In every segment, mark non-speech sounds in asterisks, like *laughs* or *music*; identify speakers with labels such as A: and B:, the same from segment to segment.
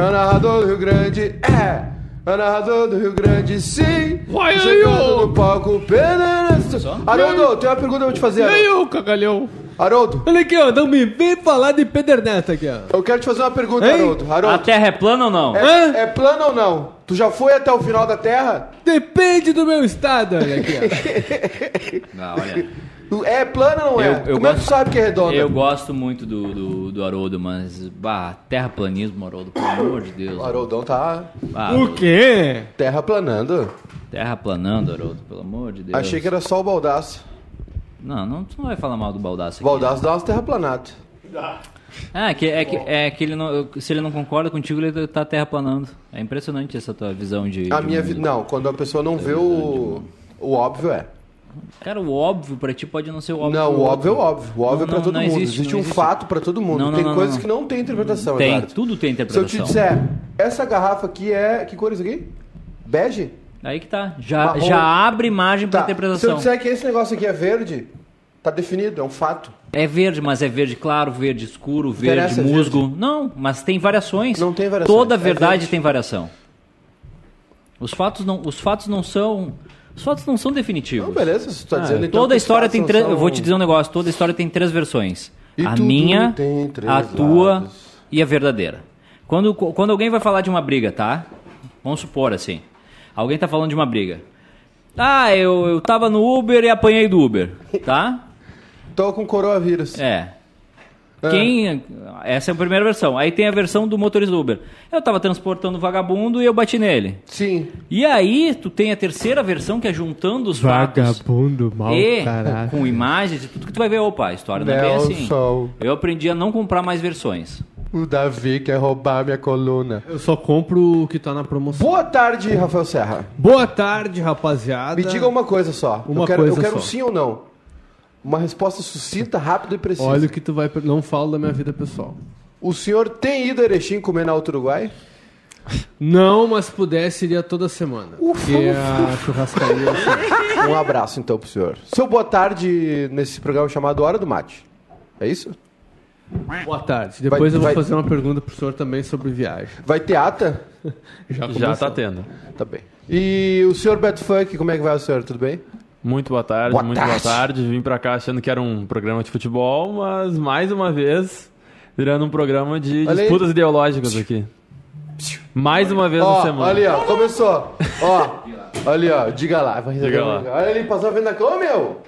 A: É o narrador do Rio Grande, é. É o narrador do Rio Grande, sim.
B: Vai aí, ô.
A: no palco, Pederneiras. Haroldo, tem uma pergunta pra te fazer.
B: E aí,
A: Haroldo.
B: ô cagalhão?
A: Haroldo,
B: Olha aqui, ó, não me vem falar de Pederneta aqui, ó.
A: eu quero te fazer uma pergunta,
B: Hein?
A: Haroldo.
C: A
A: Haroldo,
C: terra é plana ou não?
B: Hã?
A: é, é plano ou não? Tu já foi até o final da Terra?
B: Depende do meu estado, olha aqui, ó. *laughs*
C: Não, olha.
A: É plano ou não é?
C: Eu- eu
A: Como é que
C: gosto-
A: tu sabe que é redonda?
C: Eu gosto muito do, do, do Haroldo, mas. Bah, terraplanismo, Haroldo, pelo amor de Deus.
A: O Haroldão tá
C: Ah,
B: O quê?
A: terraplanando.
C: Terraplanando, Haroldo, pelo amor de Deus.
A: Achei que era só o Baldaço.
C: Não, não, tu não vai falar mal do Baldaço aqui.
A: Baldaço dá umas terraplanadas.
C: Ah, é que, é que, é que ele não, se ele não concorda contigo, ele tá terraplanando. É impressionante essa tua visão de.
A: A
C: de
A: minha vida. Não, quando a pessoa não vê o. O óbvio é.
C: Cara, o óbvio pra ti pode não ser o óbvio.
A: Não, o óbvio é o óbvio. O óbvio
C: Não,
A: é pra
C: não,
A: todo
C: não
A: mundo.
C: existe,
A: Existe, um
C: existe.
A: fato pra todo mundo.
C: Não,
A: tem coisas que não tem interpretação,
C: Tem,
A: Eduardo.
C: tudo tem
A: Se eu
C: interpretação.
A: te disser, essa garrafa aqui é. Que cor é isso aqui? Bege?
C: Aí que tá. Já,
A: Marrom.
C: já abre margem pra
A: Tá. Se eu
C: interpretação.
A: disser que esse negócio aqui é verde, tá definido, é um fato.
C: É verde, mas é verde claro, verde escuro, verde
A: Interessa, é
C: musgo. Não, mas tem variações.
A: Não tem variações,
C: Toda
A: é
C: verdade
A: verde.
C: tem variação. Os fatos não, os fatos não são, os fatos não são definitivos.
A: Não, beleza, tu tá dizendo então.
C: Toda a história tem três.
A: são-
C: Eu vou te dizer um negócio. Toda a história tem três versões.
A: E
C: a minha, a tua
A: lados.
C: e a verdadeira. Quando, quando alguém vai falar de uma briga, tá? Vamos supor assim. Alguém tá falando de uma briga. Ah, eu, eu tava no Uber e apanhei do Uber, tá? *laughs*
A: Tô com coronavírus.
C: É.
A: Ah.
C: Quem. Essa é a primeira versão. Aí tem a versão do motorista do Uber. Eu tava transportando o vagabundo e eu bati nele.
A: Sim.
C: E aí, tu tem a terceira versão que é juntando os fatos.
B: Vagabundo, mau
C: E
B: caralho.
C: com imagens e tudo que tu vai ver, opa, a história não é bem assim.
A: Nelson.
C: Eu aprendi a não comprar mais versões.
A: O Davi quer roubar minha coluna.
B: Eu só compro o que tá na promoção.
A: Boa tarde, Rafael Serra.
B: Boa tarde, rapaziada.
A: Me diga uma coisa só.
B: Uma
A: eu quero,
B: coisa
A: eu quero
B: só.
A: um sim ou não. Uma resposta sucinta, rápida e precisa.
B: Olha o que tu vai... Não falo da minha vida pessoal.
A: O senhor tem ido a Erechim comer na Alto Uruguai?
B: Não, mas se pudesse, iria toda semana. Porque a churrascaria... assim, *laughs*
A: Um abraço então pro senhor. Seu boa tarde nesse programa chamado Hora do Mate. É isso?
B: Boa tarde. Depois
A: Vai-
B: eu vou
A: vai-
B: fazer uma pergunta pro senhor também sobre viagem.
A: Vai ter ata? *laughs*
B: Já,
D: Já tá tendo.
A: Tá bem. E o senhor Beto Funk, como é que vai o senhor? Tudo bem?
D: Muito boa tarde,
A: Boa
D: muito
A: tarde.
D: boa tarde. Vim pra cá achando que era um programa de futebol, mas mais uma vez virando um programa de
A: Olha aí.
D: disputas ideológicas aqui. Mais uma vez na
A: Ó,
D: semana.
A: ali, ó, começou. Ó, ali, ó, diga lá. Vai
D: Diga lá.
A: Olha ali, passou a venda aqui. Ô, meu,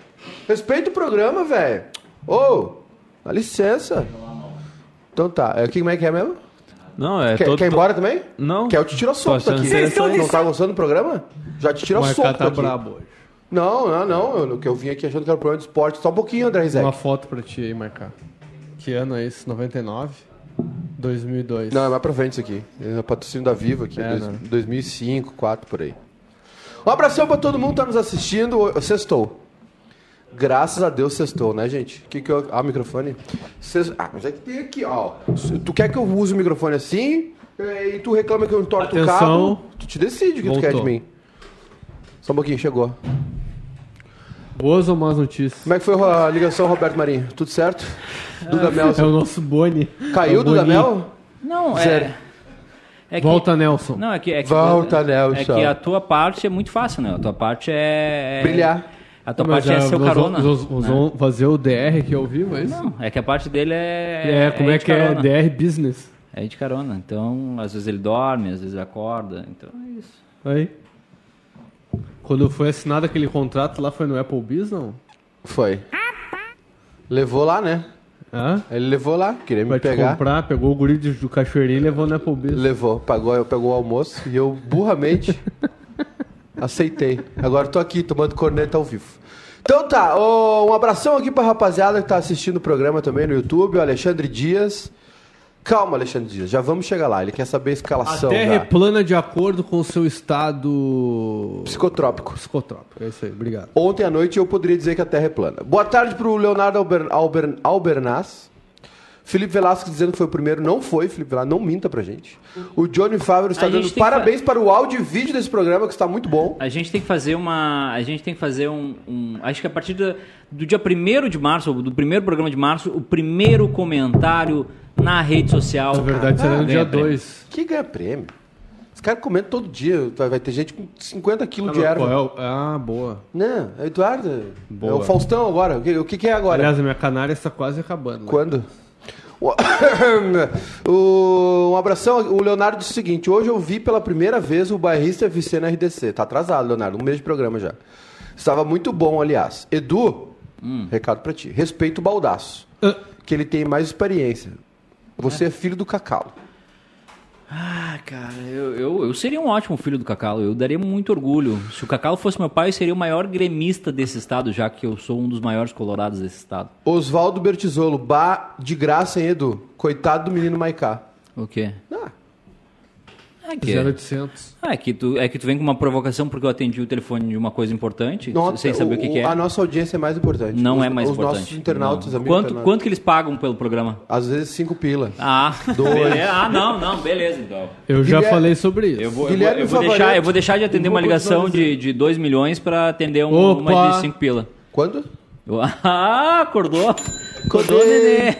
A: respeita o programa, velho. Ô, dá licença. Então tá, é, como é que é mesmo?
D: Não, é
A: Quer,
D: todo.
A: quer ir embora também?
D: Não.
A: Quer eu te tiro soco
D: achando
A: daqui.
D: interessante.
A: Não tá gostando do programa? Já te tiro
B: O
A: soco
B: Marcá tá
A: daqui.
B: brabo hoje.
A: Não, não, não. Eu, que eu vim aqui achando que era um programa de esporte. Só um pouquinho, André Rizek.
B: Uma foto pra ti aí, Marcá. Que ano é esse? 99? 2002.
A: Não, é mais pra frente isso aqui. É patrocínio da Viva aqui,
B: É,
A: dois-
B: né?
A: 2005, 2004, por aí. Um abração pra todo mundo que tá nos assistindo. Sextou. Graças a Deus sextou, né, gente? Que que eu... Ah, o microfone. Sex- Ah, mas é que tem aqui, ó. Tu quer que eu use o microfone assim? E tu reclama que eu entorto o cabo? Tu te decide o que tu quer de
B: Voltou.
A: mim. Só um pouquinho, chegou.
B: Boas ou más notícias?
A: Como é que foi a ligação, Roberto Marinho? Tudo certo? Duda Mel.
B: É o nosso Boni.
A: Caiu
B: É o
A: Duda. Mel?
C: Não,
A: Zero.
C: é. é que-
B: Volta, Nelson.
C: Não, é que, é que,
A: Volta,
C: é
A: Nelson.
C: que a tua parte é muito fácil, né? A tua parte é. é-
A: Brilhar.
C: A tua
B: Mas
C: parte é
B: já
C: ser o
B: nós
C: carona.
B: vamos-
C: né?
B: fazer o DR aqui ao vivo, é isso?
C: Não, é que a parte dele é.
B: É, como é,
C: de
B: que é
C: carona.
B: DR Business?
C: É de carona. Então, às vezes ele dorme, às vezes ele acorda. Então é isso.
B: Aí. Quando foi assinado aquele contrato lá, foi no Applebee's, não?
A: Foi. Levou lá, né?
B: Hã?
A: Ele levou lá, queria me
B: Pra te
A: pegar.
B: comprar, pegou o guri do cachoeirinho e levou no Applebee's.
A: Levou, pagou, pegou o almoço e eu burramente *laughs* aceitei. Agora tô aqui tomando corneta ao vivo. Então tá, ô, um abração aqui pra rapaziada que tá assistindo o programa também no YouTube, o Alexandre Dias. Calma, Alexandre Dias, já vamos chegar lá. Ele quer saber a
B: A
A: escalação.
B: Terra é
A: já.
B: plana de acordo com o seu estado
A: Psicotrópico.
B: psicotrópico. É isso aí, obrigado.
A: Ontem à noite eu poderia dizer que a Terra é plana. Boa tarde pro Leonardo Alber, Alber, Albernaz. Felipe Velasco dizendo que foi o primeiro. Não foi, Felipe Velasco. Não minta pra gente. O Johnny Favre está
C: A
A: dando
C: tem que
A: parabéns para o áudio e vídeo desse programa, que está muito bom.
C: A gente tem que fazer uma. A gente tem que fazer um. um- acho que a partir do, do dia 1 de março, ou do primeiro programa de março, o primeiro comentário na rede social.
B: Na verdade, será no
C: ganha
B: dia
C: prêmio.
B: 2.
A: Que ganha prêmio. Os caras comentam todo dia. Vai ter gente com 50 quilos de erva.
B: Ah, boa.
A: Não, é o Eduardo. É
B: Boa.
A: o Faustão agora. O que, o que que é agora?
B: Aliás, a minha canária está quase acabando. né? *coughs*
A: O- um abração. O Leonardo disse o seguinte: hoje eu vi pela primeira vez o bairrista FC na RDC. Tá atrasado, Leonardo. Um mês de programa já. Estava muito bom, aliás. Edu, recado pra ti. Respeito o baldaço.
B: Ah,
A: Que ele tem mais experiência. Você é filho do Cacau.
C: Ah, cara, eu, eu, eu seria um ótimo filho do Cacau. Eu daria muito orgulho. Se o Cacau fosse meu pai, eu seria o maior gremista desse estado, já que eu sou um dos maiores colorados desse estado.
A: Oswaldo Bertizolo, bah, de graça, hein, Edu? Coitado do menino Maiká.
C: O quê?
A: Ah,
C: É que,
B: 0800.
C: é, que tu, é que tu vem com uma provocação porque eu atendi o telefone de uma coisa importante,
A: nota,
C: sem saber o, que, que é.
A: A nossa audiência é mais importante.
C: Não
A: Os-
C: é mais
A: os
C: importante.
A: nossos internautas, amigos
C: Quanto,
A: internautas.
C: quanto que eles pagam pelo programa?
A: Às vezes cinco pila.
C: Ah, *laughs*
A: Dois.
C: Ah, não, não, beleza então.
B: Eu já
A: Guilherme-
B: falei sobre isso.
C: Eu vou, eu vou, eu vou deixar, eu vou deixar de atender
A: Um
C: uma ligação
A: de
C: de, de 2 milhões para atender um-
B: Opa!
C: uma de 5 pila.
A: Quando? *laughs*
C: Ah, acordou. Acordou, nenê.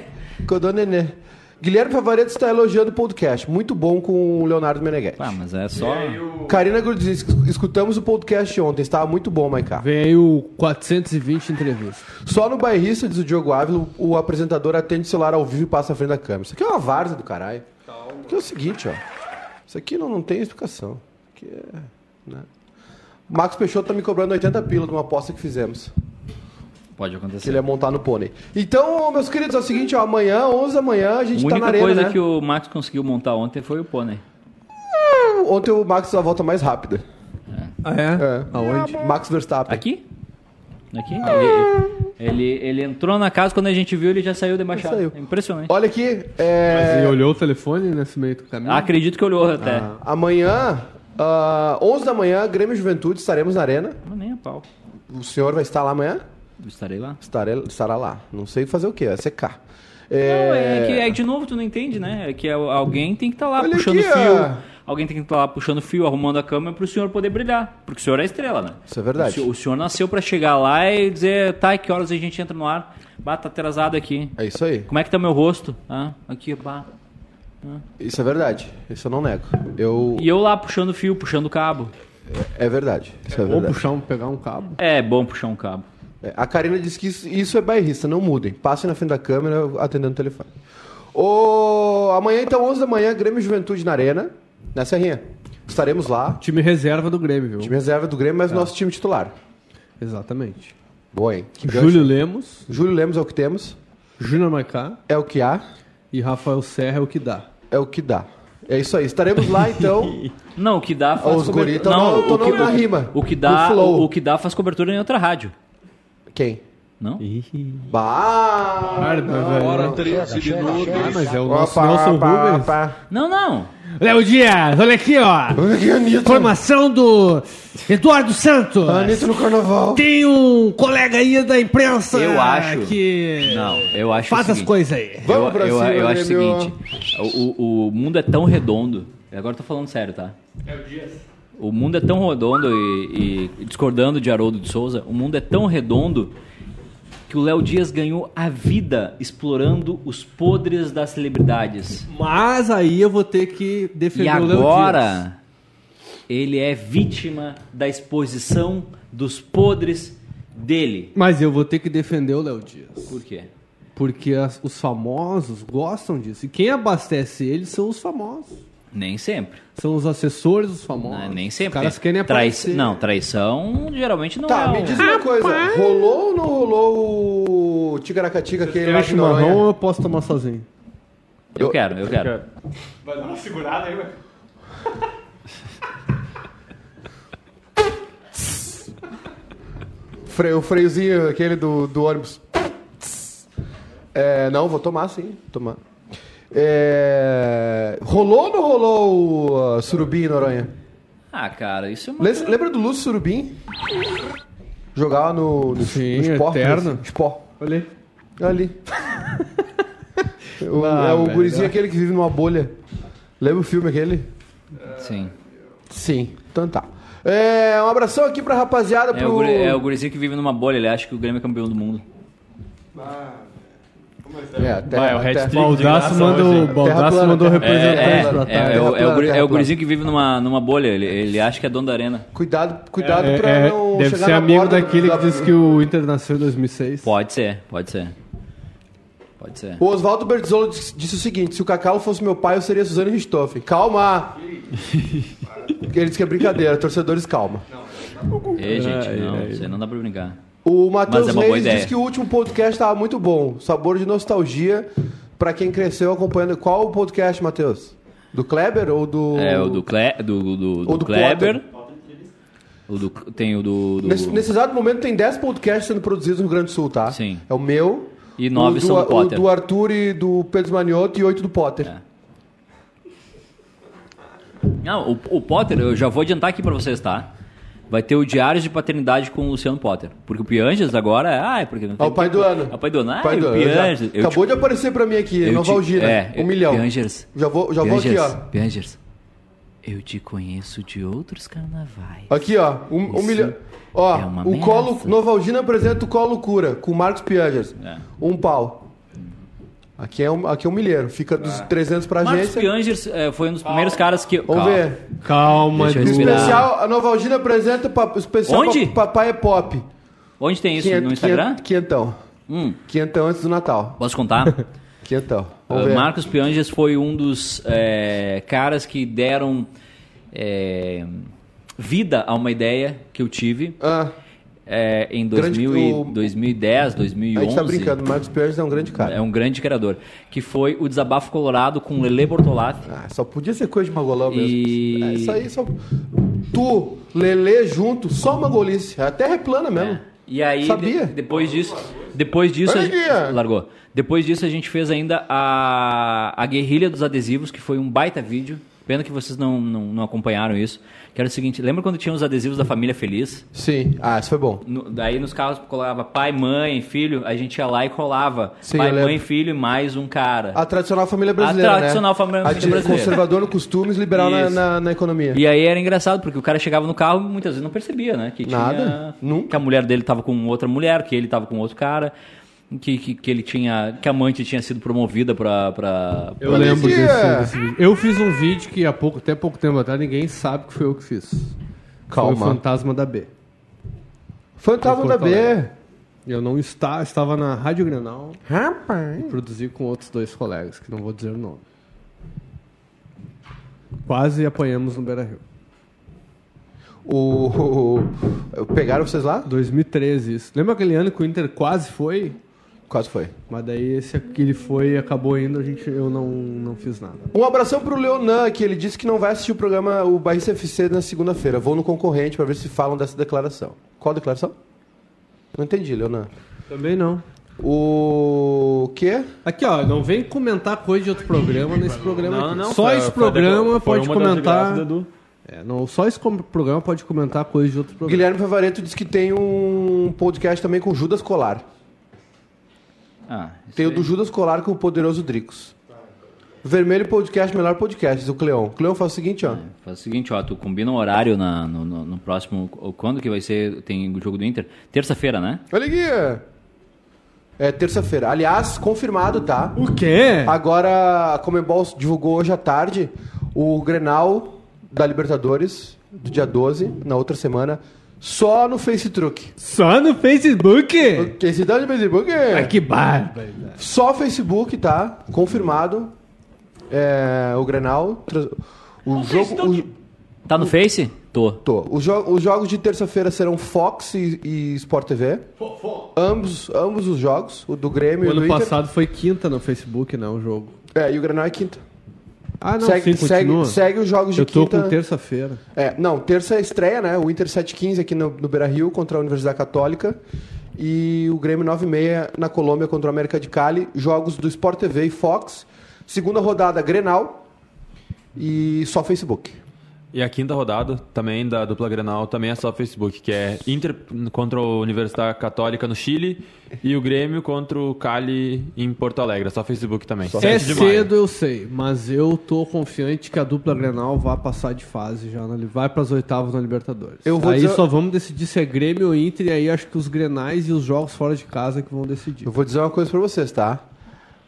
A: Codô Nenê. Guilherme Favareto está elogiando o podcast. Muito bom com o Leonardo Meneghetti.
C: Ah, mas é só...
A: Karina Gurdzinski, escutamos o podcast ontem. Estava muito bom, Maiká.
B: Vem aí o 420 entrevistas.
A: Só no bairrista, diz o Diogo Ávila, o apresentador atende o celular ao vivo e passa à frente da câmera. Isso aqui é uma várzea do caralho. Aqui é o seguinte, ó. Isso aqui não, não tem explicação. Isso aqui é... Né? Marcos Peixoto tá me cobrando 80 pila de uma aposta que fizemos.
C: Pode
A: Que
C: acontecer.
A: ele ia montar no pônei. Então, meus queridos, é o seguinte, ó. Amanhã, 11 da manhã, a gente
C: A
A: tá na
C: única
A: arena,
C: coisa
A: né?
C: que o Max conseguiu montar ontem foi o pônei.
A: Ontem o Max deu a volta mais rápida.
B: Ah, é?
A: É.
B: Aonde?
A: Max Verstappen.
C: Aqui? Aqui? Ele, ele, ele entrou na casa, quando a gente viu, ele já saiu da embaixada.
A: Saiu.
C: É impressionante.
A: Olha aqui,
B: Mas
A: é...
B: ele olhou o telefone nesse meio do caminho?
C: Acredito que olhou até.
A: Ah. Amanhã, ah, 11 da manhã, Grêmio e Juventude, estaremos na arena.
C: Mas nem a pau.
A: O senhor vai estar lá amanhã?
C: Estarei lá.
A: Estarei, estará lá. Não sei fazer o quê, vai secar.
C: Não, é que é, de novo tu não entende, né? É que é- alguém tem que estar lá
A: Olha
C: puxando
A: aqui,
C: fio.
A: ó.
C: Alguém tem que estar lá puxando fio, arrumando a câmera pro senhor poder brilhar. Porque o senhor é a estrela, né?
A: Isso é verdade.
C: O senhor, o senhor nasceu pra chegar lá e dizer, tá, que horas a gente entra no ar? Bah, tá atrasado aqui.
A: É isso aí.
C: Como é que tá meu rosto? Ah, aqui, bah.
A: Isso é verdade. Isso eu não nego. Eu...
C: E eu lá puxando fio, puxando cabo.
A: É verdade. Isso é
B: Ou
A: verdade.
B: puxar um, pegar um cabo.
C: É bom puxar um cabo.
A: É, A Karina disse que isso, isso é bairrista, não mudem. Passem na frente da câmera atendendo o telefone. Ô, amanhã, então, 11 da manhã, Grêmio e Juventude na Arena, na Serrinha. Estaremos lá.
B: Time reserva do Grêmio, viu?
A: Time reserva do Grêmio, mas nosso time titular.
B: Exatamente.
A: Boa, hein? Que
B: Júlio
A: gancho.
B: Lemos,
A: Júlio Lemos é o que temos.
B: Júnior Maicá
A: É o que há.
B: e Rafael Serra é o que dá.
A: É o que dá. É isso aí. Estaremos lá, então. *laughs*
C: Não, o que dá faz
A: Os guri
C: cobertura. Não,
A: tão
C: o que,
A: na rima.
C: O que dá,
A: flow.
C: o, o que dá faz cobertura em outra rádio.
A: Quem?
C: Não?
A: Bah!
B: Velho, Ah, mas é o nosso
A: Opa,
B: Nelson
A: opa,
B: Rubens.
A: opa.
C: Não, não.
B: Léo Dias, olha aqui, ó.
A: Olha que Anitta.
B: Formação do Eduardo Santos.
A: Anitta no carnaval.
B: Tem um colega aí da imprensa
C: Eu acho.
B: que
C: Não, eu acho
B: faz
C: o
B: as
C: seguinte.
B: coisas aí.
A: Vamos
C: eu,
A: pra
C: eu,
A: cima,
C: eu acho o
A: Grêmio.
C: seguinte: o, o, o mundo é tão redondo. Agora eu tô falando sério, tá? O mundo é tão redondo e, e discordando de Haroldo de Souza, o mundo é tão redondo que o Léo Dias ganhou a vida explorando os podres das celebridades.
B: Mas aí eu vou ter que
C: E
B: defender o Léo Dias.
C: agora ele é vítima da exposição dos podres dele.
B: Mas eu vou ter que defender o Léo Dias.
C: Por quê?
B: Porque as- os famosos gostam disso. E quem abastece eles são os famosos.
C: Nem sempre.
B: São os assessores dos famosos.
C: Não, nem sempre.
B: Os caras querem
C: Trai-
B: aparecer.
C: Não, traição geralmente não
A: Tá,
C: é.
A: me
C: um-
A: diz uma coisa. Rolou ou não rolou o Ticaracatica aquele
B: Quer
A: lá Noronha?
B: ou eu posso tomar sozinho?
C: Eu quero, eu quero.
D: Vai dar uma segurada aí, velho.
A: Freio, o freiozinho aquele do, do ônibus. É, não, vou tomar sim. Tomar. É, rolou ou não rolou o uh, Surubim em Noronha?
C: Ah, cara, isso é uma.
A: Le- Lembra do Lúcio Surubim? Jogava no, no,
B: Sim,
A: no Spó.
B: eterno.
A: no Spó.
B: Olha aí.
A: Ali. *laughs* O-
B: Ah,
A: é o
B: velho.
A: gurizinho aquele que vive numa bolha. Lembra o filme aquele?
C: Sim.
A: Sim. Então tá. É, um abração aqui pra rapaziada.
C: É
A: pro...
C: o, guri, é o gurizinho que vive numa bolha, ele acha que o Grêmio é campeão do mundo.
A: É,
D: Vai, o hat-trick.
B: Baldaço mandou. Baldaço mandou
C: É,
B: representantes pra
C: é,
B: tarde.
C: é, o, é, gurizinho que vive numa, numa bolha, ele, ele acha que é dono da arena.
A: Cuidado, cuidado
B: É,
A: pra
B: é,
A: não
B: deve
A: chegar
B: ser
A: na
B: amigo
A: borda
B: daquele
A: da-
B: que disse que o Inter nasceu em 2006.
C: Pode ser, pode ser. Pode ser.
A: O Oswaldo Bertzolo disse disse o seguinte: se o Cacau fosse meu pai, eu seria Suzane Richthofen. Calma! *laughs* Ele disse que é brincadeira, torcedores, calma.
C: Ei, gente, não, isso aí não dá pra brincar.
A: O Matheus
C: é
A: Reis que o último podcast estava muito bom. Sabor de nostalgia pra quem cresceu acompanhando. Qual o podcast, Matheus? Do Kleber ou do.
C: É o do, Cle, do, do, do,
A: do
C: Kleber. O do, tem o do. do-
A: Nesse, nesse exato momento tem 10 podcasts sendo produzidos no Rio Grande do Sul, tá?
C: Sim.
A: É o meu.
C: E nove
A: o do,
C: são do Potter.
A: O do Arthur e do Pedro Manioto e oito do Potter.
C: É. Não, o, o Potter, eu já vou adiantar aqui pra vocês, tá? Vai ter o Diários de Paternidade com o Luciano Potter. Porque o Pianges agora é. Ah, é porque não
A: É
C: tem
A: o pai do ano.
C: É o pai do ano. Ah,
A: Pai do ano, já-
C: Pianges. Eu
A: Acabou
C: te-
A: de aparecer pra mim aqui,
C: eu
A: Nova
C: te-
A: Algina.
C: é,
A: um milhão.
C: Piangers.
A: Já vou, já vou aqui, ó.
C: Piangers, eu te conheço de outros carnavais.
A: Aqui, ó. Um, um milhão. Ó,
C: é
A: o Colo.
C: ameaça.
A: Novalgina apresenta o Colo Cura com o Marcos Piangers.
C: É.
A: Um pau. Aqui é um, aqui é um milheiro. Fica dos 300 pra
C: Marcos
A: agência.
C: Piangers eh, foi um dos primeiros caras que.
A: Vamos
C: Calma.
A: ver.
B: Calma,
C: Deixa eu respirar.
A: Especial, a Novalgina apresenta pa- especial
C: Onde?
A: pa- Papai é Pop.
C: Onde tem isso?
A: Quinhen-
C: no Instagram?
A: quinhen- Quinhentão.
C: Hum,
A: Quinhentão antes do Natal.
C: posso contar? *laughs*
A: Quinhentão. Vamos
C: Uh,
A: ver.
C: Marcos Pianges foi um dos eh, caras que deram eh, vida a uma ideia que eu tive
A: Ah,
C: eh, em
A: Grande-
C: 2000 e-
A: o-
C: 2010,
A: a
C: 2011.
A: gente tá brincando. O Marcos Piangers é um grande cara.
C: É um grande criador. Que foi o Desabafo Colorado com Lele Bortolatti.
A: Ah, só podia ser coisa de magolão mesmo.
C: E-
A: É, isso aí só. Tu, Lele junto, só magolice. A terra é plana mesmo.
C: E aí,
A: Sabia?
C: de- depois disso, depois disso, a gente, largou. Depois disso a gente fez ainda a, a Guerrilha dos Adesivos, que foi um baita vídeo. Pena que vocês não, não, não acompanharam isso. Que era o seguinte, lembra quando tinha os adesivos da família feliz?
A: Sim. Ah, isso foi bom.
C: No- daí nos carros colava pai, mãe, filho, a gente ia lá e colava
A: Sim,
C: pai, mãe, filho e mais um cara.
A: A tradicional família brasileira.
C: A tradicional
A: né?
C: família brasileira.
A: conservador no costumes, liberal na, na, na economia.
C: E aí era engraçado, porque o cara chegava no carro e muitas vezes não percebia, né? Que tinha,
A: Nada. Nunca.
C: Que a mulher dele tava com outra mulher, que ele tava com outro cara, que, que, que ele tinha. Que a amante tinha sido promovida pra. pra,
B: Eu
C: pra-
B: lembro desse, desse vídeo. Eu fiz um vídeo que há pouco, até pouco tempo atrás ninguém sabe que foi eu que fiz. Foi o
A: Calma.
B: Fantasma da B.
A: Fantasma da B.
B: Eu não está, estava na Rádio Grenal
A: Rapaz.
B: e produzi com outros dois colegas, que não vou dizer o nome. Quase apanhamos no Beira Rio.
A: O, o- o- Pegaram vocês lá?
B: 2013 isso. Lembra aquele ano que o Inter quase foi?
A: Quase foi.
B: Mas daí esse aqui ele foi e acabou indo, a gente, eu não, não fiz nada.
A: Um abração pro Leonan, que ele disse que não vai assistir o programa o Bahia FC na segunda-feira. Vou no concorrente pra ver se falam dessa declaração. Qual declaração? Não entendi, Leonan.
B: Também não.
A: O quê?
B: Aqui, ó, não vem comentar coisa de outro programa nesse programa
D: Não,
B: aqui.
D: não.
B: Só
D: foi-
B: esse programa
D: foi
B: pode comentar. É, não, só esse com- programa pode comentar coisa de outro programa.
A: Guilherme Favareto disse que tem um podcast também com Judas Colar.
C: Ah,
A: Tem o do Judas Colar com o Poderoso Dricos. Vermelho Podcast, melhor podcast, o Cleon. Cleon faz o seguinte, ó.
C: Faz o seguinte, ó, tu combina um horário na, no, no- no próximo. Quando que vai ser? Tem o jogo do Inter? Terça-feira, né?
A: Olha aqui. É terça-feira. Aliás, confirmado, tá?
B: O quê?
A: Agora a Comebol divulgou hoje à tarde o Grenal da Libertadores do dia 12, na outra semana, só no Face Truck.
B: Só no Facebook?
A: Quem se dá de Facebook?
B: Ah, que bárbaro.
A: Só Facebook, tá? Confirmado. É, o Grenal. O jogo. O,
C: Tá no Face? Tô.
A: tô. Os, jo- os jogos de terça-feira serão Fox e, e Sport TV. Ambos, ambos os jogos, o do Grêmio
B: O
A: e o do
B: ano
A: Inter.
B: passado foi quinta no Facebook, né? O jogo.
A: É, e o Grenal é quinta.
B: Ah, não,
A: segue,
B: sim,
A: segue, segue os jogos de
B: Eu tô
A: quinta.
B: com terça-feira.
A: É, não, terça é estreia, né? O Inter 715 aqui no, no Beira Rio contra a Universidade Católica. E o Grêmio 96 na Colômbia contra o América de Cali. Jogos do Sport TV e Fox. Segunda rodada, Grenal. E só Facebook.
D: E a quinta rodada, também da dupla Grenal, também é só Facebook, que é Inter contra a Universidade Católica no Chile e o Grêmio contra o Cali em Porto Alegre. É só Facebook também.
B: É
D: 7 de maio.
B: cedo, eu sei, mas eu tô confiante que a dupla Grenal vai passar de fase já, na, vai para as oitavas na Libertadores.
A: Eu vou
B: aí
A: dizer-
B: só vamos decidir se é Grêmio ou Inter, e aí acho que os Grenais e os jogos fora de casa que vão decidir.
A: Eu vou dizer uma coisa pra vocês, tá?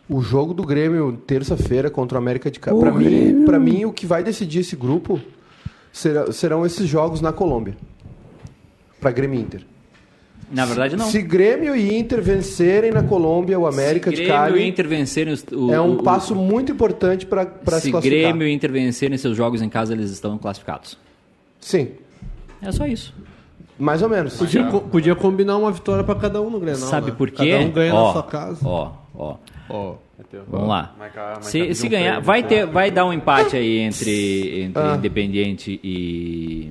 A: O jogo do Grêmio terça-feira contra o América de Cali. Pra mim, pra mim, o que vai decidir esse grupo será- serão esses jogos na Colômbia. Pra Grêmio e Inter.
C: Na verdade, não.
A: Se Grêmio e Inter vencerem na Colômbia o América
C: Se
A: de
C: Grêmio
A: Cali,
C: e Inter vencerem os, o,
A: é um
C: o-
A: passo muito importante pra, pra se
C: Se
A: classificar.
C: Grêmio e Inter vencerem seus jogos em casa, eles estão classificados.
A: Sim,
C: É só isso.
A: mais ou menos.
B: Podia, co- podia combinar uma vitória para cada um no Grenal.
C: Sabe
B: né?
C: por quê?
B: Cada um ganha
C: ó,
B: na sua casa.
C: Ó, ó.
B: Ó.
C: Vamos lá.
D: Marcar- marcar
C: Se,
D: um
C: ganhar, vai,
D: né?
C: ter, vai dar um empate aí *laughs* entre, entre
A: Ah.
C: Independiente e.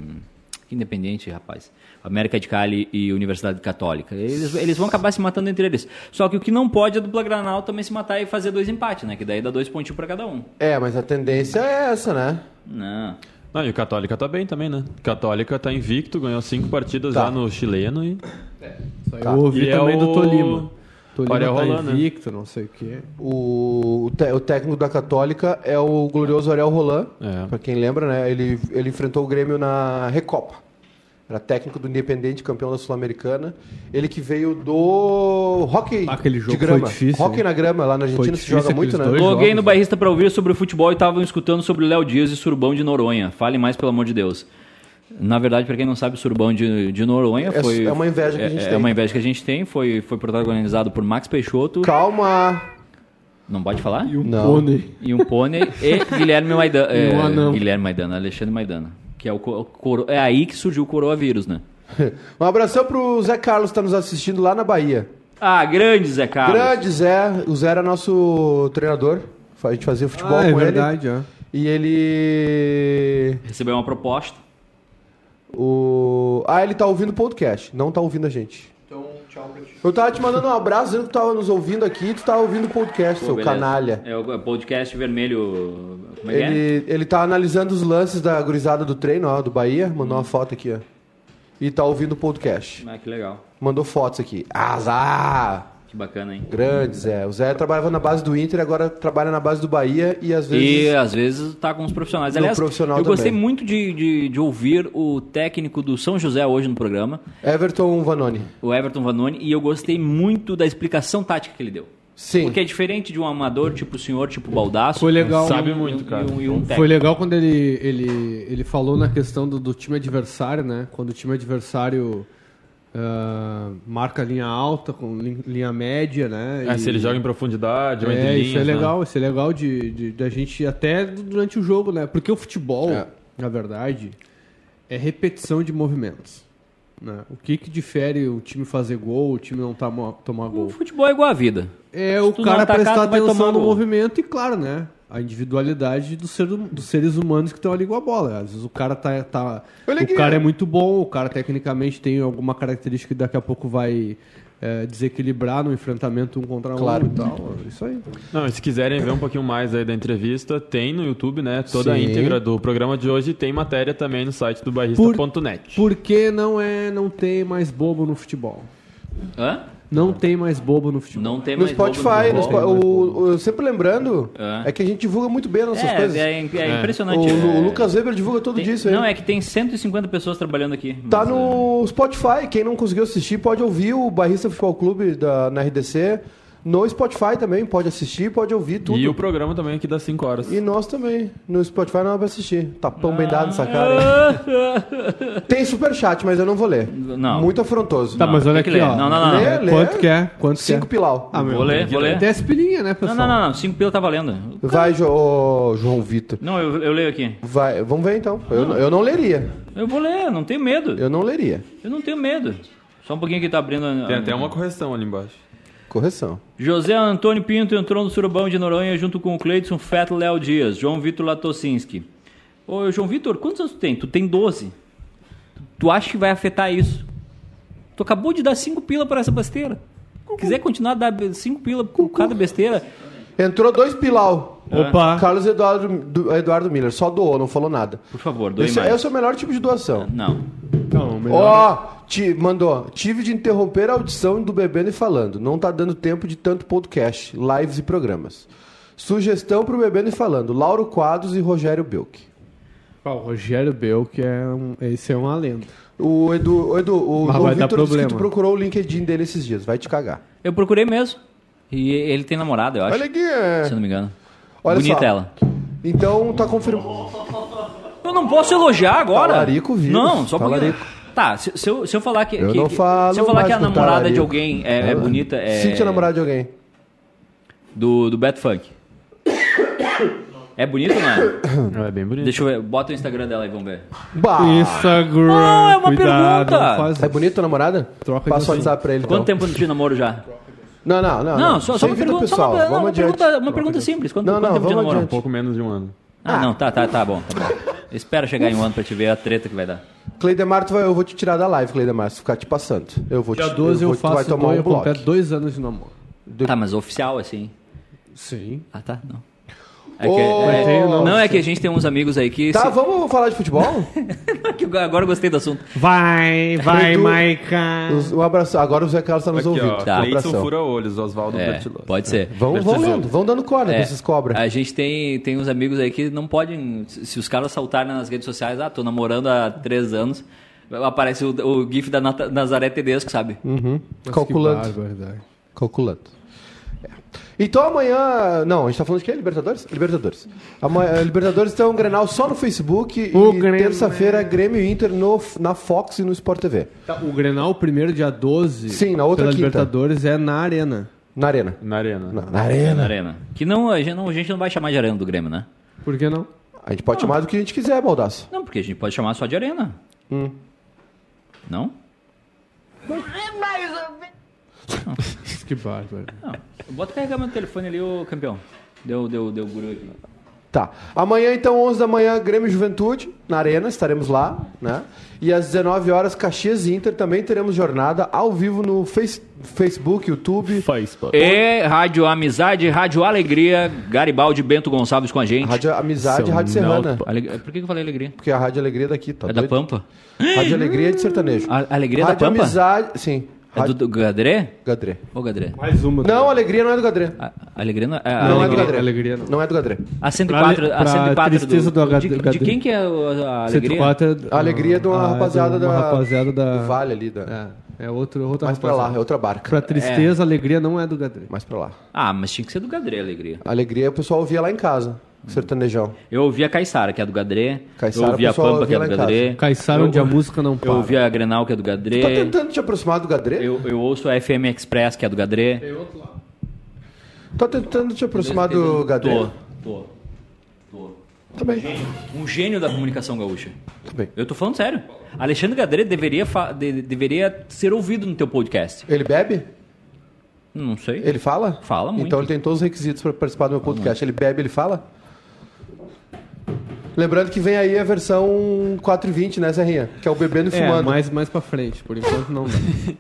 C: Independiente, rapaz. América de Cali e Universidade Católica. Eles, eles vão acabar se matando entre eles. Só que o que não pode é a dupla Granal também se matar e fazer dois empates, né? Que daí dá dois pontinhos pra cada um.
A: É, mas a tendência é essa, né?
C: Não.
D: Não, e o Católica tá bem também, né? Católica tá invicto, ganhou cinco partidas
A: Tá.
D: já no chileno e.
B: Isso aí Eu ouvi
D: E é
B: também do
D: o-
B: Tolima. Tolima
D: Ariel
B: tá
D: Roland, né?
B: invicto, não sei o quê.
A: O, o, te- o técnico da Católica é o glorioso Ariel Roland.
D: É.
A: Pra quem lembra, né? Ele, ele enfrentou o Grêmio na Recopa. Era técnico do Independente, campeão da Sul-Americana. Ele que veio do hockey
B: Aquele jogo
A: de grama.
B: foi difícil,
A: Hockey na grama, lá na Argentina se joga muito, né?
C: Coloquei
B: jogos,
C: no bairrista pra ouvir sobre o futebol e estavam escutando sobre o Léo Dias e Surubão de Noronha. Fale mais, pelo amor de Deus. Na verdade, pra quem não sabe, o Surubão de, de Noronha
A: É-
C: foi.
A: é uma inveja que a gente
C: é,
A: tem.
C: É uma inveja que a gente tem. Foi, foi protagonizado por Max Peixoto.
A: Calma!
C: Não pode falar?
B: E um
A: Não.
B: pônei.
C: E um pônei e *laughs* Guilherme Maidana.
B: E um anão.
C: Guilherme Maidana, Alexandre Maidana. Que é, o, coro- é aí que surgiu o coronavírus, né? *laughs*
A: Um abração pro Zé Carlos que tá nos assistindo lá na Bahia.
C: Ah, grande Zé Carlos.
A: Grande Zé. O Zé era nosso treinador. A gente fazia futebol
B: Ah, é
A: com
B: verdade,
A: ele. E ele.
C: Recebeu uma proposta.
A: O... Ah, ele tá ouvindo o podcast, não tá ouvindo a gente. Então, tchau pra ti. Eu tava te mandando um abraço dizendo que tu tava nos ouvindo aqui, tu tava ouvindo o podcast,
C: Pô,
A: seu
C: beleza.
A: canalha.
C: É o podcast vermelho. Como é que é?
A: Ele, ele tá analisando os lances da gurizada do treino, ó, do Bahia. Mandou uma foto aqui, ó. E tá ouvindo o podcast.
C: Ah, que legal.
A: Mandou fotos aqui. Azar!
C: Que bacana, hein?
A: Grande Zé. O Zé trabalhava na base do Inter, agora trabalha na base do Bahia e às vezes.
C: E às vezes tá com os profissionais. Aliás,
A: profissional
C: eu gostei
A: também.
C: muito de, de, de ouvir o técnico do São José hoje no programa,
A: Everton Vanoni.
C: o Everton Vanoni, e eu gostei muito da explicação tática que ele deu.
A: Sim.
C: Porque é diferente de um amador tipo o senhor, tipo o Baldaço.
B: Foi legal.
D: Sabe
C: um-
D: muito, cara.
C: E um, e um técnico.
B: Foi legal quando ele, ele, ele falou na questão do, do time adversário, né? Quando o time adversário ah, marca linha alta com lin- linha média, né?
D: É,
B: E-
D: se ele joga em profundidade, entre
B: É,
D: linhas,
B: isso é
D: né?
B: legal, isso é legal de, de, da gente até durante o jogo, né? Porque o futebol,
A: É.
B: na verdade, é repetição de movimentos. Né? O que que difere o time fazer gol, o time não tamo- tomar
C: O
B: gol?
C: futebol é igual a vida.
B: É o
C: tu não
B: cara
C: atacar,
B: prestar atenção no
C: gol.
B: movimento e, claro, né? A individualidade do ser, dos seres humanos que estão ali com a bola. Às vezes o cara tá. tá o cara é muito bom, o cara tecnicamente tem alguma característica que daqui a pouco vai é, desequilibrar no enfrentamento um contra
A: Claro.
B: um e tal. Isso aí.
D: Não, se quiserem ver um pouquinho mais aí da entrevista, tem no YouTube, né? Toda a
A: Sim.
D: íntegra do programa de hoje tem matéria também no site do barrista.net.
B: Porque não é, não tem mais bobo no futebol.
C: Hã?
B: Não tem mais bobo no futebol.
C: Não tem
A: No
C: mais bobo
A: Spotify, no
C: futebol.
A: Spo- o, o- sempre lembrando,
C: É.
A: é. que a gente divulga muito bem as nossas
C: É,
A: coisas.
C: é, é
A: O,
C: impressionante.
A: Lu-
C: é.
A: o Lucas Weber divulga todo
C: Tem-
A: dia isso aí.
C: Não, é que tem 150 pessoas trabalhando aqui.
A: Tá
C: mas, é.
A: no Spotify. Quem não conseguiu assistir pode ouvir o Barrista Futebol Clube da, na RDC. No Spotify também, pode assistir, pode ouvir tudo.
D: E o programa também aqui das 5 horas.
A: E nós também. No Spotify não dá pra assistir. Tapão bem dado nessa cara. hein? *laughs* Tem superchat, mas eu não vou ler.
C: Não.
A: Muito afrontoso.
B: Tá, mas
C: tem
B: olha
C: que
B: aqui, ó.
C: Não, não, não.
A: Lê, lê.
B: Quanto que é? Quanto
A: Cinco
B: que é?
A: pilau.
B: Ah, meu,
C: Vou ler, vou ler.
B: 10 pilinha, né,
C: Não,
B: pessoal?
C: não, não, não. 5 pila tá valendo.
A: Vai, Jo- ô, João Vitor.
C: Não, eu, eu leio aqui.
A: Vai, vamos ver então. Eu, não- eu não leria.
C: Eu vou ler, não tenho medo.
A: Eu não leria.
C: Eu não tenho medo. Só um pouquinho que tá abrindo. a-
D: Tem até uma correção ali embaixo.
A: Correção.
C: José Antônio Pinto entrou no Surubão de Noronha junto com o Cleidson Feto Léo Dias, João Vitor Latocinski. Ô, João Vitor, quantos anos tu tem? Tu tem 12. Tu acha que vai afetar isso? Tu acabou de dar 5 pila para essa besteira. Quiser continuar a dar 5 pila por cada besteira,
A: Entrou dois pilau.
B: Opa!
A: Carlos Eduardo, do- Eduardo Miller, só doou, não falou nada.
C: Por favor, doe
A: Esse,
C: mais.
A: esse é o melhor tipo de doação.
C: Não.
B: Não,
A: Ó,
B: melhor.
A: Ti- mandou. Tive de interromper a audição do Bebendo e Falando. Não tá dando tempo de tanto podcast, lives e programas. Sugestão pro Bebendo e Falando: Lauro Quadros e Rogério Belk.
B: O Rogério Bel, que é um, esse é uma lenda.
A: O Edu, o Edu, o
B: Mas vai dar
A: Vitor disse que
B: problema.
A: tu procurou o LinkedIn dele esses dias. Vai te cagar.
C: Eu procurei mesmo. E ele tem namorada, eu acho.
A: Olha aqui. é.
C: Se eu não me engano.
A: Olha
C: Bonita
A: só.
C: ela.
A: Então tá confirmado.
C: Eu não posso elogiar agora.
A: Talarico vírus.
C: Não, só porque...
A: Talarico.
C: Tá, se, se eu, se eu falar que,
A: Eu
C: que-
A: não
C: que-
A: falo
C: se eu falar que a namorada de alguém é, é bonita, é
A: é namorada de alguém.
C: do do Beto Funk. É bonito ou não é?
D: É bem bonito.
C: Deixa eu ver, bota o Instagram dela aí, vamos ver.
A: Bah.
B: Instagram.
C: Não, é uma
B: cuidado,
C: pergunta.
A: É bonito a namorada?
B: Troca
A: Passa o WhatsApp pra ele.
C: Quanto
A: então.
C: tempo de namoro já?
A: Não, não, não.
C: Não, só, só uma pergunta, só
A: pessoal.
C: uma, não,
A: Vamos
C: uma
A: adiante.
C: pergunta, uma pergunta simples. Quanto,
A: Não,
C: quanto
A: não,
C: tempo de namoro?
D: Um pouco menos de um ano.
C: Ah, não, tá, tá, tá bom, tá bom. Espera chegar em um ano pra te ver a treta que vai dar.
A: Cleidemar, tu vai, eu vou te tirar da live, Cleidemar, se ficar te passando. Eu vou
B: Dia
A: te,
B: 12 eu,
A: vou, tu vai
B: faço
A: tomar um
B: eu
A: bloco.
B: dois anos de namoro.
C: Tá, mas oficial assim.
B: Sim.
C: Ah, tá, não. É que, é-
B: tenho, não.
C: não, é que a gente tem uns amigos aí que.
A: Tá,
C: se-
A: vamos falar de futebol? *laughs*
C: que agora eu gostei do assunto.
B: Vai, vai, Maica.
A: Os- um abraço. Agora o Zé Carlos tá nos
D: Aqui,
A: ouvindo.
D: ó.
C: Tá.
A: Um
D: Cleiton
A: abração.
D: Fura-Olhos, Oswaldo
C: É,
D: Bertiloso.
C: pode ser.
A: Vão, vão lendo, vão dando corda
C: É,
A: pra esses cobras.
C: A gente tem, tem uns amigos aí que não podem. Se os caras saltarem nas redes sociais, ah, tô namorando há três anos, aparece o, o GIF da Nazaré Tedesco, sabe?
A: Uhum. Calculando. Calculando. É. Então amanhã. Não, a gente tá falando de quê? Libertadores? Libertadores. Amanhã, Libertadores tem um Grenal só no Facebook
B: O
A: e terça-feira Grêmio e Inter no, na Fox e no Sport TV.
B: Tá, o Grenal, primeiro dia 12,
A: Sim, na outra
B: pela
A: quinta.
B: Libertadores, é na Arena.
A: Na Arena.
D: Na arena.
A: Na, na
C: Na
A: Arena.
C: Arena. Que não a, gente não, a gente não vai chamar de Arena do Grêmio, né?
B: Por que não?
A: A gente pode chamar do que a gente quiser, Baldaço.
C: Não, porque a gente pode chamar só de Arena.
A: Hum.
C: Não? *laughs*
B: Que bárbaro.
C: Não. Bota carregar meu telefone ali, ô campeão. Deu, deu, deu guru aqui.
A: Tá. Amanhã, então, 11 da manhã, Grêmio e Juventude, na Arena, estaremos lá, né? E às 19 horas, Caxias e Inter, também teremos jornada ao vivo no face, Facebook, YouTube,
D: Facebook.
C: E Rádio Amizade, Rádio Alegria, Garibaldi Bento Gonçalves com a gente.
A: Rádio Amizade e
D: Seu
A: Rádio Serrana.
C: Por que eu falei Alegria?
A: Porque a Rádio Alegria é daqui, tá
C: é da
A: doido?
C: Pampa?
A: Rádio Alegria é de sertanejo.
C: A Alegria da
A: Rádio
C: Pampa?
A: Amizade, sim.
C: É do, do Gadré?
A: Gadré.
C: Ô, Gadré.
B: Mais uma.
A: Não, Alegria não é do Gadré.
C: A, Alegria não, é-
A: Não é
C: a
A: do
C: Alegria.
A: Gadré.
B: Alegria não.
A: Não é do Gadré.
C: A 104,
B: Pra-
C: a 104
B: pra tristeza do
C: de,
B: Gadré.
C: de quem que é o- a Alegria?
B: 104 é,
A: A alegria de uma
B: ah, é
A: rapaziada
B: de uma
A: da-
B: rapaziada da...
A: Do Vale ali, da...
B: É, é outro, outra
A: mais pra lá, é
B: rapaziada.
A: outra barca.
B: Pra tristeza, alegria não é do Gadré.
A: Mais pra lá.
C: Ah, mas tinha que ser do Gadré, Alegria.
A: Alegria o pessoal ouvia lá em casa, sertanejão.
C: Eu ouvi a Caissara, que é do Gadré.
A: Caiçara,
C: eu ouvi a Pampa, que é do
A: lá
C: Gadré.
B: Caiçara,
C: Eu-
B: onde a música não para.
C: Eu ouvi a Grenal, que é do
A: Tá
C: Gadré.
A: tentando te aproximar do Gadré?
C: Eu, eu ouço a FM Express, que é do Gadré.
A: Tá tentando te aproximar do Gadré?
C: Tô, tô. Tô.
A: Tá bem,
C: Um gênio da comunicação gaúcha.
A: tá bem.
C: Eu tô falando sério. Alexandre Gadré deveria, de- deveria ser ouvido no teu podcast.
A: Ele bebe?
C: Não sei.
A: Ele fala?
C: Fala muito.
A: Então ele tem todos os requisitos pra participar do meu podcast. Ele bebe, ele fala? Lembrando que vem aí a versão 420, né, Serrinha? Que é o bebendo e
B: É,
A: fumando.
B: mais, mais pra frente. Por enquanto não dá. *laughs*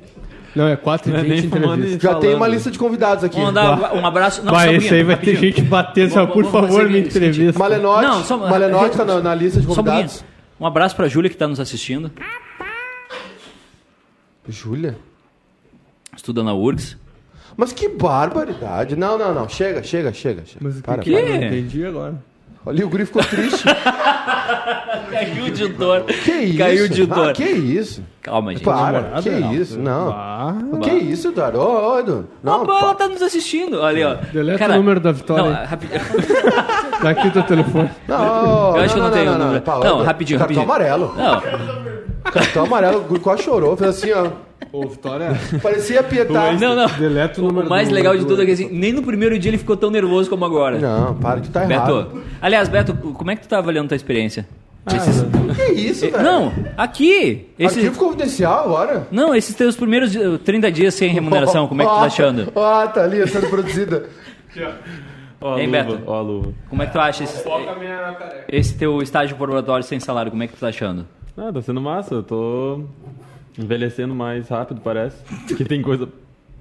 B: Não, é 4
D: Não é
B: e
D: nem
B: 20
D: fumando
B: entrevista.
A: Já tem uma
D: falando.
A: lista de convidados aqui.
C: Vamos dar um abraço. Não,
B: vai, esse aí vai ter
C: rapidinho.
B: gente bater, só por favor, me entrevista.
A: Malenote,
C: Não, só-
A: Malenote tá na, na lista de
C: Só um
A: convidados.
C: Um abraço pra Júlia que tá nos assistindo.
A: Júlia?
C: Estuda na URGS.
A: Mas que barbaridade. Não, não, não. Chega, chega, chega. chega.
B: Mas o que,
A: para,
B: que
A: para.
B: é? Não entendi agora.
A: Ali o Guri ficou triste. *laughs*
C: Caiu o disjuntor.
A: que isso?
C: Caiu o disjuntor.
A: Ah, que isso?
C: Calma, gente.
A: Para.
B: namorada?
A: Que
B: Não.
A: isso? Não.
B: Ah,
A: Que isso, Eduardo? Ô, Edu. Não,
C: Não, ela tá nos assistindo. Olha ali, ó.
B: Deleta o número da Vitória
C: Não, rapidinho. *laughs*
B: Tá aqui o teu telefone.
A: não,
C: Eu acho que eu não tenho o número.
A: Paulo,
C: Não,
A: Edu.
C: rapidinho,
A: Cartão
C: rapidinho.
A: amarelo.
C: Não,
A: Cartão amarelo. O Guri quase chorou. Fez assim, ó.
B: Ô, Vitória, *laughs*
A: Parecia pietar.
C: não, não.
B: deleta o número
C: mais
B: do-
C: legal de
B: do-
C: tudo é que assim, nem no primeiro dia ele ficou tão nervoso como agora.
A: Não, para que tá errado.
C: Beto. Aliás, Beto, como é que tu tá avaliando tua experiência?
B: Ah,
A: Que isso, velho?
C: Não, aqui. Esse,
A: Arquivo confidencial agora?
C: não, esses teus primeiros di- 30 dias sem remuneração, como é que tu tá *laughs* achando?
A: Ó, tá ali sendo produzida.
D: Ó a
C: Hein, Beto?
D: ó a luva.
C: Como é que tu acha esse, esse teu estágio probatório sem salário? Como é que tu tá achando?
D: Ah, tá sendo massa. Eu tô envelhecendo mais rápido, parece. Que tem coisa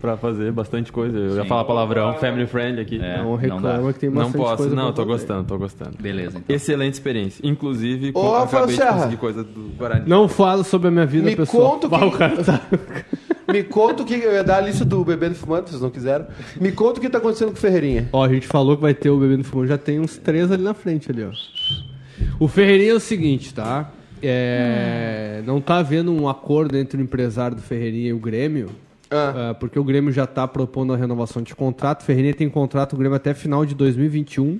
D: pra fazer bastante coisa. Eu ia
C: Sim.
D: falar palavrão, family friend aqui.
C: É,
B: Não
C: não
B: reclama
C: dá.
B: que tem
D: Não
B: bastante
D: posso,
B: coisa
D: não, tô
B: fazer.
D: gostando, tô gostando.
C: Beleza, então.
D: Excelente experiência. Inclusive,
A: Ô,
D: com-
A: Rafael
D: acabei de
A: Serra.
D: conseguir coisa do Guarani.
B: Não falo sobre a minha vida
A: Me
B: pessoal.
A: conta que-
B: o cara tá-
A: Me conta o que. Eu ia dar a lista do Bebendo Fumando, vocês não quiseram. Me conta o que tá acontecendo com o Ferreirinha.
B: Ó, a gente falou que vai ter o Bebendo Fumando, já tem uns três ali na frente ali, ó. O Ferreirinha é o seguinte, tá? É, Não tá havendo um acordo entre o empresário do Ferreirinha e o Grêmio,
A: Ah.
B: ah, porque o Grêmio já tá propondo a renovação de contrato. O Ferreirinha tem contrato, o Grêmio até final de 2021.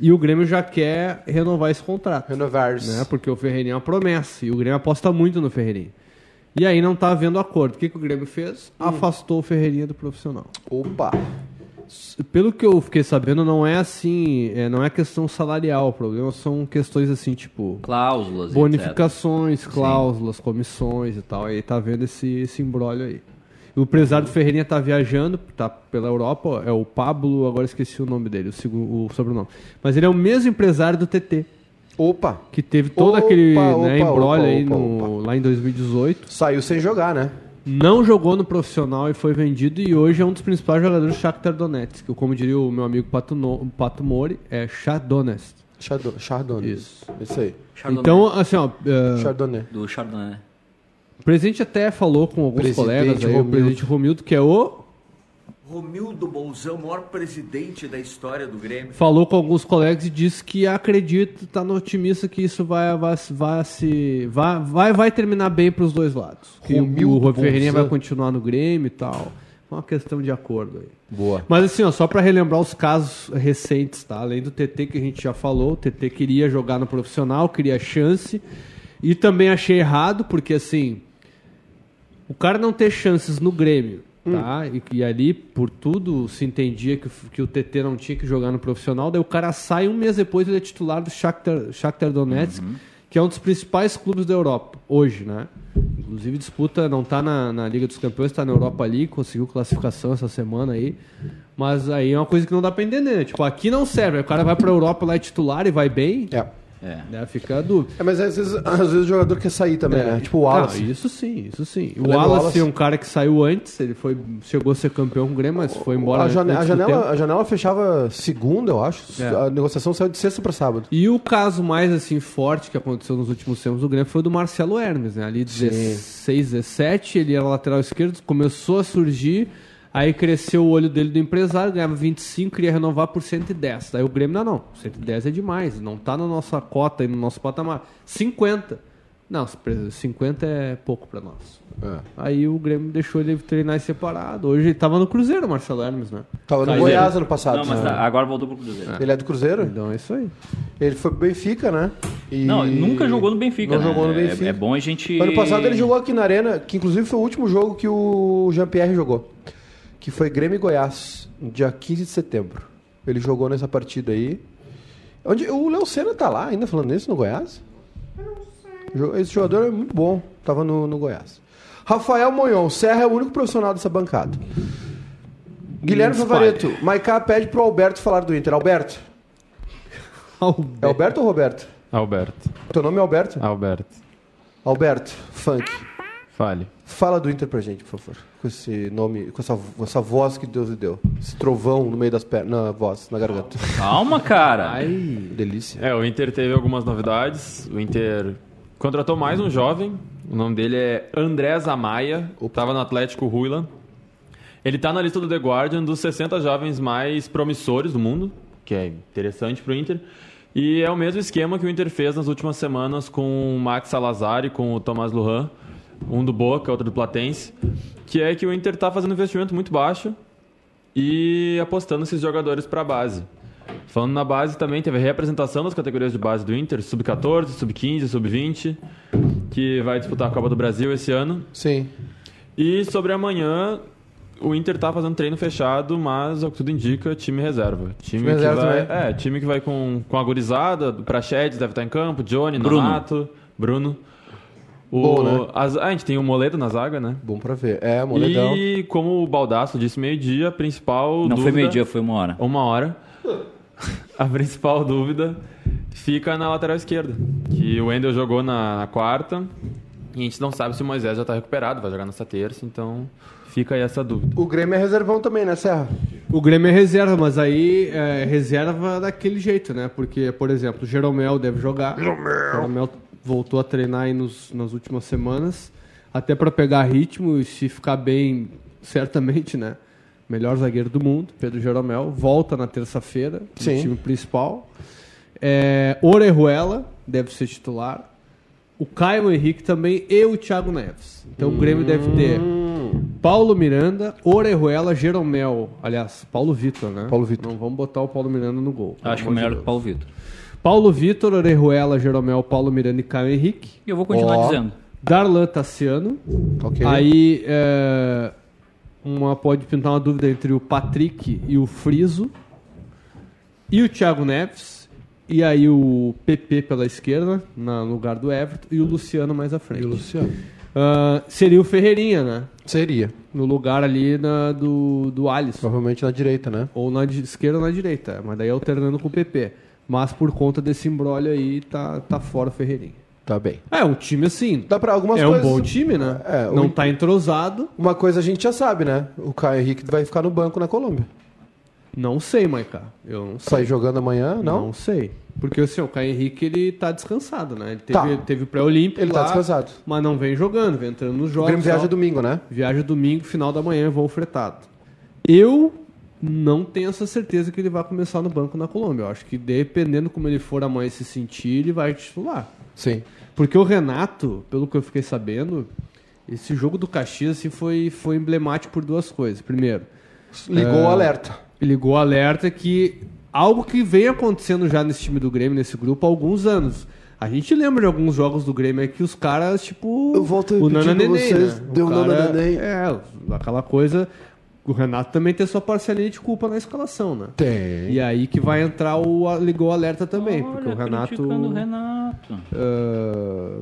B: E o Grêmio já quer renovar esse contrato.
A: Renovars.
B: né? Porque o Ferreirinha é uma promessa e o Grêmio aposta muito no Ferreirinha. E aí não tá havendo acordo. O que, que o Grêmio fez? Afastou o Ferreirinha do profissional.
A: Opa.
B: Pelo que eu fiquei sabendo, não é assim, é, não é questão salarial. O problema são questões assim, tipo
C: Cláusulas, etc.
B: bonificações, cláusulas, comissões e tal. Aí tá vendo esse, esse embrólio aí. O empresário do Ferreirinha tá viajando, tá pela Europa, é o Pablo, agora esqueci o nome dele, o, segu- o sobrenome. Mas ele é o mesmo empresário do TT,
A: Opa.
B: que teve todo
A: Opa,
B: aquele
A: opa,
B: né, embrólio aí
A: opa,
B: no- lá em 2018.
A: Saiu sem jogar, né?
B: Não jogou no profissional e foi vendido e hoje é um dos principais jogadores do Shakhtar Donetsk, que como diria o meu amigo Pato, no, Pato Mori, é Chardonnay.
A: Chardonnay. Chardonnay.
B: Isso.
A: Isso aí.
C: Chardonnay.
B: Então, assim, ó, é,
A: Chardonnay.
C: Do Chardonnay.
B: o presidente até falou com alguns
A: Presidente
B: colegas aí, o
A: Romildo.
B: presidente Romildo, que é o
E: Romildo Bolzão, maior presidente da história do Grêmio.
B: falou com alguns colegas e disse que acredita, tá no otimista que isso vai vai, vai se vai, vai vai terminar bem para os dois lados. Que
A: Romildo
B: o Ferreirinha
A: Bolzan.
B: vai continuar no Grêmio e tal. É uma questão de acordo aí.
A: Boa.
B: Mas assim, ó, só pra relembrar os casos recentes, tá? Além do TT que a gente já falou, o TT queria jogar no profissional, queria chance. E também achei errado, porque assim, o cara não ter chances no Grêmio, tá? E, e ali, por tudo, se entendia que, o- que o TT não tinha que jogar no profissional. Daí o cara sai um mês depois ele é titular do Shakhtar, Shakhtar Donetsk, que é um dos principais clubes da Europa, hoje, né? Inclusive disputa, não tá na, na Liga dos Campeões, tá na Europa League, conseguiu classificação essa semana aí. Mas aí é uma coisa que não dá pra entender, né? Tipo, aqui não serve, aí o cara vai pra Europa lá é titular e vai bem,
A: É.
C: É.
B: né? Fica a dúvida.
A: É, mas às vezes, às vezes o jogador quer sair também, né? Tipo o Wallace.
B: Não, isso sim, isso sim. O Wallace,
A: Wallace.
B: é um cara que saiu antes, ele foi, chegou a ser campeão com o Grêmio, mas foi embora
A: a, jane- a janela, a janela fechava segunda, eu acho.
B: É.
A: A negociação saiu de sexta pra sábado.
B: E o caso mais assim forte que aconteceu nos últimos tempos do Grêmio foi o do Marcelo Hermes, né? Ali 16, 17, ele era lateral esquerdo, começou a surgir, aí cresceu o olho dele do empresário, ganhava 25, queria renovar por 110. Daí o Grêmio, não, não, 110 é demais, não tá na nossa cota e no nosso patamar. 50. Não, 50 é pouco pra nós.
A: É.
B: Aí o Grêmio deixou ele treinar separado. Hoje ele tava no Cruzeiro, o Marcelo Hermes, né?
A: Tava no
C: Cruzeiro.
A: Goiás ano passado.
C: Não, mas
A: né?
C: agora voltou pro Cruzeiro.
A: Ele é do Cruzeiro?
B: Então é isso aí.
A: Ele foi pro Benfica, né? E-
C: Não, nunca jogou no Benfica,
A: Não
C: né?
A: jogou no
C: É-
A: Benfica.
C: É, bom a gente...
A: Ano passado ele jogou aqui na Arena, que inclusive foi o último jogo que o Jean-Pierre jogou. Que foi Grêmio e Goiás, dia 15 de setembro. Ele jogou nessa partida aí. Onde, o Léo Senna tá lá ainda falando nisso no Goiás? Esse jogador é muito bom. Tava no, no Goiás. Rafael Monhon, Serra é o único profissional dessa bancada. Guilherme. Favareto, Maiká pede pro Alberto falar do Inter. Alberto. É Alberto ou Roberto?
D: Alberto.
A: Teu nome é Alberto?
D: Alberto.
A: Alberto, funk.
D: Fale.
A: Fala do Inter pra gente, por favor. Com esse nome, com essa, com essa voz que Deus lhe deu. Esse trovão no meio das pernas, na voz, na garganta.
C: Calma, cara.
B: Ai,
A: Delícia.
D: É, o Inter teve algumas novidades. O Inter contratou mais um jovem. O nome dele é Andrés Amaya. Tava no Atlético Huila. Ele tá na lista do The Guardian dos 60 jovens mais promissores do mundo, que é interessante pro Inter. E é o mesmo esquema que o Inter fez nas últimas semanas com o Max Salazar e com o Tomás Lujan, um do Boca, outro do Platense, que é que o Inter tá fazendo investimento muito baixo e apostando esses jogadores para a base. Falando na base também, teve a representação das categorias de base do Inter, sub-14, sub-15, sub-20, que vai disputar a Copa do Brasil esse ano.
A: Sim.
D: E sobre amanhã, o Inter tá fazendo treino fechado, mas ao que tudo indica, time reserva. Time,
A: Time
D: que
A: reserva
D: vai,
A: também.
D: É, time que vai com, com a gurizada, o Prachedes deve estar em campo, Johnny,
C: Bruno.
D: Nonato, Bruno. O,
A: Bom, né?
D: as- a gente tem o Moledo na zaga, né?
A: Bom pra ver. É, moledão.
D: E como o Baldaço disse meio-dia, a principal
C: Não foi
D: dúvida-
C: meio-dia, foi uma hora.
D: uma hora. *laughs* A principal dúvida fica na lateral esquerda. Que o Wendel jogou na, na quarta. E a gente não sabe se o Moisés já está recuperado, vai jogar nessa terça, então fica aí essa dúvida.
A: O Grêmio é reservão também, né, Serra?
B: O Grêmio é reserva, mas aí é reserva daquele jeito, né? Porque, por exemplo, o Jeromel deve jogar. Jeromel. Jeromel voltou a treinar aí nos, nas últimas semanas, até para pegar ritmo e se ficar bem, certamente, né? Melhor zagueiro do mundo, Pedro Jeromel, volta na terça-feira no
A: Sim.
B: time principal. É, Orejuela deve ser titular. O Caio Henrique também e o Thiago Neves. Então o Grêmio deve ter Paulo Miranda, Orejuela, Jeromel. Aliás, Paulo Vitor, né?
A: Paulo Vitor.
B: Não vamos botar o Paulo Miranda no gol.
C: Acho que é melhor o Paulo Vitor.
B: Paulo Vitor, Orejuela, Jeromel, Paulo Miranda e Caio Henrique.
C: E eu vou continuar
A: Ó.
C: dizendo.
B: Darlan Tassiano.
A: Ok.
B: Aí é, uma, pode pintar uma dúvida entre o Patrick e o Friso. E o Thiago Neves. E aí o PP pela esquerda, na- no lugar do Everton. E o Luciano mais à frente.
A: E o Luciano?
B: Ah, seria o Ferreirinha, né?
A: Seria.
B: No lugar ali na- do, do Alisson.
A: Provavelmente na direita, né?
B: Ou na di- esquerda ou na direita. Mas daí alternando com o PP. Mas por conta desse embrólio aí, tá, tá fora o Ferreirinha.
A: Tá bem.
B: É, um time assim.
A: Dá pra algumas
B: é
A: coisas.
B: um bom time, né?
A: É,
B: Não
A: o-
B: tá entrosado.
A: Uma coisa a gente já sabe, né? O Caio Henrique vai ficar no banco na Colômbia.
B: Não sei, Maiká. Eu não sei.
A: Sai jogando amanhã, não?
B: Não sei. Porque assim, o Caio Henrique ele tá descansado, né? Ele teve,
A: Tá.
B: teve o pré-olímpico.
A: Ele tá
B: lá,
A: descansado.
B: Mas não vem jogando, vem entrando nos
A: O
B: jogos.
A: Grêmio viaja domingo, né?
B: Viaja domingo, final da manhã, voo fretado. Eu não tenho essa certeza que ele vai começar no banco na Colômbia. Eu acho que dependendo como ele for amanhã se sentir, ele vai titular.
A: Sim.
B: Porque o Renato, pelo que eu fiquei sabendo, esse jogo do Caxias assim, foi, foi emblemático por duas coisas. Primeiro,
A: Ligou o alerta.
B: ligou o alerta que algo que vem acontecendo já nesse time do Grêmio, nesse grupo, há alguns anos. A gente lembra de alguns jogos do Grêmio aí que os caras, tipo.
A: Eu volto a
B: o Nana Neném,
A: vocês,
B: né?
A: deu
B: O
A: Nana Neném.
B: É, aquela coisa. O Renato também tem sua parcelinha de culpa na escalação, né?
A: Tem.
B: E aí que vai entrar o. Ligou o alerta também, porque o
C: Olha,
B: Renato.
C: criticando o Renato.
B: ah,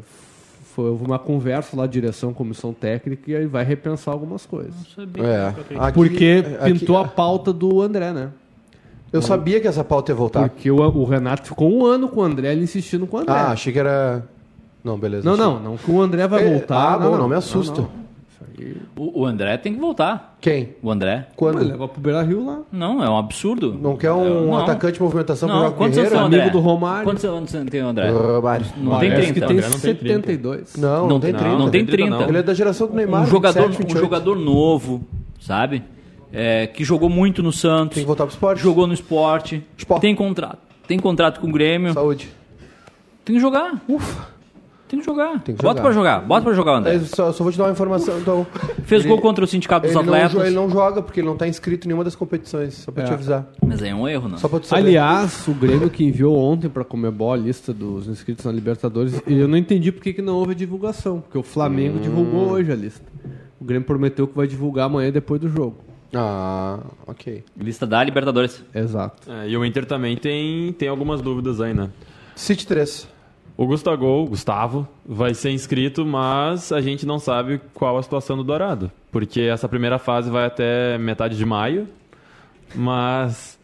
B: foi uma conversa lá, direção, comissão técnica, e aí vai repensar algumas coisas.
C: Não sabia.
A: É. Aqui-
B: Porque
A: aqui-
B: pintou a pauta do André, né?
A: Eu sabia que essa pauta ia voltar.
B: Porque o, o Renato ficou um ano com o André, ele insistindo com o André.
A: Ah, achei que era. Não, beleza.
B: não,
A: achei.
B: não, não que o André vai
A: É,
B: voltar.
A: ah, bom, não me assusta.
B: não. Aí.
C: O, o André tem que voltar.
A: Quem?
C: O André.
A: Quando?
B: Vai levar pro Beira Rio lá.
C: Não, é um absurdo.
A: Não quer um
C: Não.
A: atacante de movimentação pro
C: Não,
A: Jogo
C: quantos anos tem o
A: Guerreiro?
B: Amigo do Romário.
C: Quantos anos tem o André?
A: Romário.
C: Não tem
B: Parece
C: 30.
B: que tem
D: André não tem 30.
B: 72.
A: Não, não,
C: Não
A: tem
C: tem-
A: 30.
C: não tem
D: 30,
C: 30.
A: Ele é da geração do Neymar.
C: um jogador,
A: 27,
C: um
A: 28.
C: jogador novo, sabe? É, que jogou muito no Santos.
A: Tem que voltar pro esporte.
C: Jogou no esporte.
A: Esporte.
C: Tem contrato. Tem contrato com o Grêmio.
A: Saúde.
C: Tem que jogar. Ufa. Tem que jogar.
A: Tem que
C: Bota
A: jogar.
C: pra jogar. Bota pra jogar, André.
A: Eu só, só vou te dar uma informação, então. *laughs*
C: Fez
A: ele-
C: gol contra o Sindicato dos
A: Ele não,
C: Atletas.
A: jo- ele não joga porque ele não tá inscrito em nenhuma das competições. Só pra
B: É.
A: te avisar.
C: Mas é um erro, não?
A: Só pra tu saber.
B: Aliás, o Grêmio que enviou ontem pra Comebol a lista dos inscritos na Libertadores, e eu não entendi por que, que não houve a divulgação, porque o Flamengo
A: Hum.
B: divulgou hoje a lista. O Grêmio prometeu que vai divulgar amanhã depois do jogo.
A: Ah, ok.
C: Lista da Libertadores.
B: Exato.
D: É, e o Inter também tem, tem algumas dúvidas aí, né?
A: City 3.
D: O Gustavo, Gustavo vai ser inscrito, mas a gente não sabe qual a situação do Dourado. Porque essa primeira fase vai até metade de maio, mas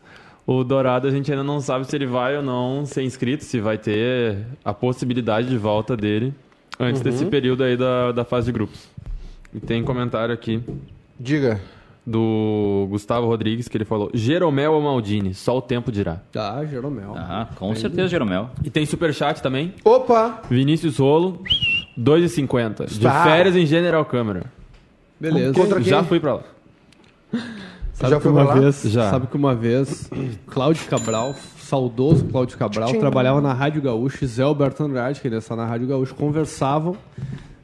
D: o Dourado a gente ainda não sabe se ele vai ou não ser inscrito, se vai ter a possibilidade de volta dele antes desse período aí da, da fase de grupos. E tem comentário aqui
A: Diga.
D: Do Gustavo Rodrigues que ele falou: Jeromel ou Maldini, só o tempo dirá.
B: Tá, Jeromel.
C: Ah, com certeza, Jeromel.
D: E tem superchat também.
A: Opa!
D: Vinícius Rolo, 2,50. De férias em General Câmara.
B: Beleza.
A: Contra quem?
D: Já fui pra lá.
B: Sabe
A: Já
B: que
A: foi
B: uma
A: pra lá?
B: vez,
D: Já.
B: sabe que uma vez, Cláudio Cabral, saudoso Cláudio Cabral,
A: Tchim.
B: trabalhava na Rádio Gaúcho, e Zé Alberto Andrade, que ele está na Rádio Gaúcho, conversavam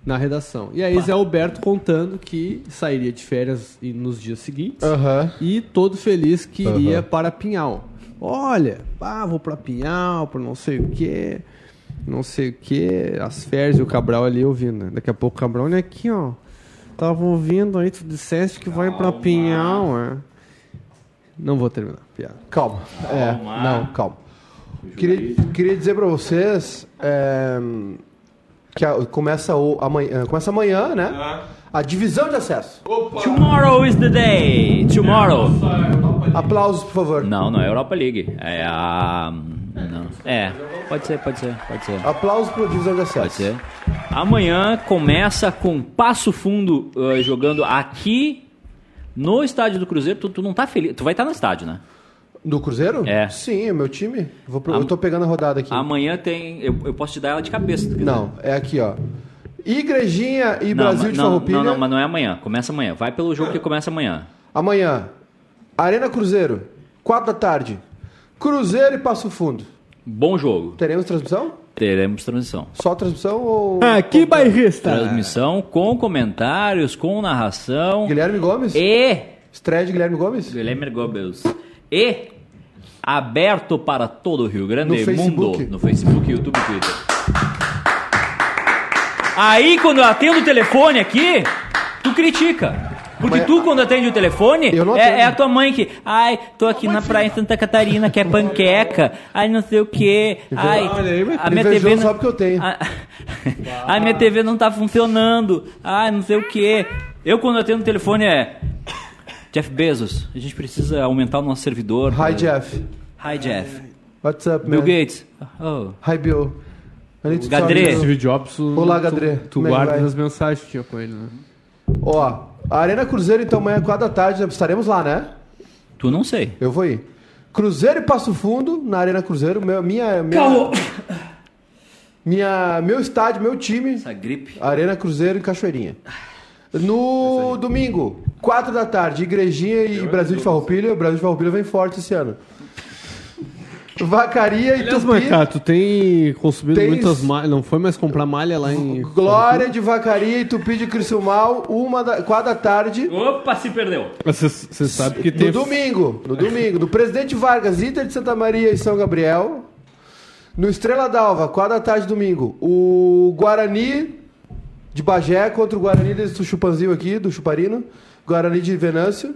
B: na redação. E aí Zé Alberto contando que sairia de férias e- nos dias seguintes
A: Aham.
B: e todo feliz que iria
A: Aham.
B: para Pinhal. Olha, ah, vou para Pinhal, por não sei o quê, não sei o quê, as férias e o Cabral ali ouvindo. né? Daqui a pouco o Cabral, olha aqui, ó. Tava ouvindo aí, tu disseste que vai para Pinhal, é. Não vou terminar, piada.
A: Calma. É, não, calma. Queria, queria dizer pra vocês é, que a- começa, o, amanhã, começa amanhã, né? A divisão de acesso.
C: Tomorrow is the day. Tomorrow.
A: Aplausos, por favor.
C: Não, não é a Europa League. É a. Não. É, pode ser, pode ser, pode ser.
A: Aplausos pra divisão de acesso.
C: Pode ser. Amanhã começa com Passo Fundo eh, jogando aqui no estádio do Cruzeiro. Tu, tu não tá feliz? Tu vai estar no estádio, né?
A: Do Cruzeiro?
C: É.
A: Sim, é meu time. Vou pro- Eu tô pegando a rodada aqui.
C: Amanhã tem. Eu, eu posso te dar ela de cabeça.
A: Não, é aqui, ó. Igrejinha e
C: Não,
A: Brasil de
C: não,
A: Farroupilha.
C: não, não, mas não é amanhã. Começa amanhã. Vai pelo jogo que começa amanhã.
A: Amanhã, Arena Cruzeiro, 4 da tarde. Cruzeiro e Passo Fundo.
C: Bom jogo.
A: Teremos transmissão?
C: Teremos transmissão.
A: Só transmissão ou.
B: Ah, que bairrista!
C: Transmissão com comentários, com narração.
A: Guilherme Gomes?
C: E.
A: Estreia de Guilherme Gomes?
C: Guilherme Goebbels. E. Aberto para todo o Rio Grande
A: No
C: Mundo.
A: Facebook.
C: No Facebook, YouTube e Twitter. Aí, quando eu atendo o telefone aqui, tu critica. Porque
A: Mas-
C: tu, quando atende o telefone, é, é a tua mãe que. Ai, tô aqui na praia em Santa Catarina, que é panqueca. Ai, não sei o quê. Ai, a minha TV. Não...
A: porque eu tenho.
C: A *laughs* minha TV não tá funcionando. Ai, não sei o quê. Eu, quando atendo o telefone, é. Jeff Bezos, a gente precisa aumentar o nosso servidor.
A: Hi, Jeff.
C: Hi, Jeff.
A: What's up,
C: Bill
A: man?
C: Gates. Oh.
A: Hi, Bill. I need to
C: Gadre.
B: Steve Jobs, tu,
A: Olá,
B: tu-
A: Gadré.
B: Tu,
A: Como é
B: guarda as mensagens que tinha com ele, né?
A: Ó, a Arena Cruzeiro, então, amanhã, 4 da tarde, estaremos lá, né?
C: Tu não sei.
A: Eu vou ir. Cruzeiro e Passo Fundo, na Arena Cruzeiro. Meu, minha, minha, minha, meu estádio, meu time,
C: Essa gripe.
A: Arena Cruzeiro em Cachoeirinha. No domingo, 4 da tarde, Igrejinha e Brasil de Farroupilha. O Brasil de Farroupilha vem forte esse ano. Vacaria e
B: Aliás,
A: Tupi.
B: Tu tem consumido
A: Tens-
B: muitas malhas. Não foi mais comprar malha lá em.
A: Glória de Vacaria e Tupi de Criciúmal, uma da, 4 da tarde.
C: Opa, se perdeu.
B: Você você sabe que tem.
A: No domingo, no domingo, do Presidente Vargas, Inter de Santa Maria e São Gabriel. No Estrela d'Alva, 4 da tarde, domingo, o Guarani de Bagé contra o Guarani do Chupanzil aqui, do Chuparino. Guarani de Venâncio.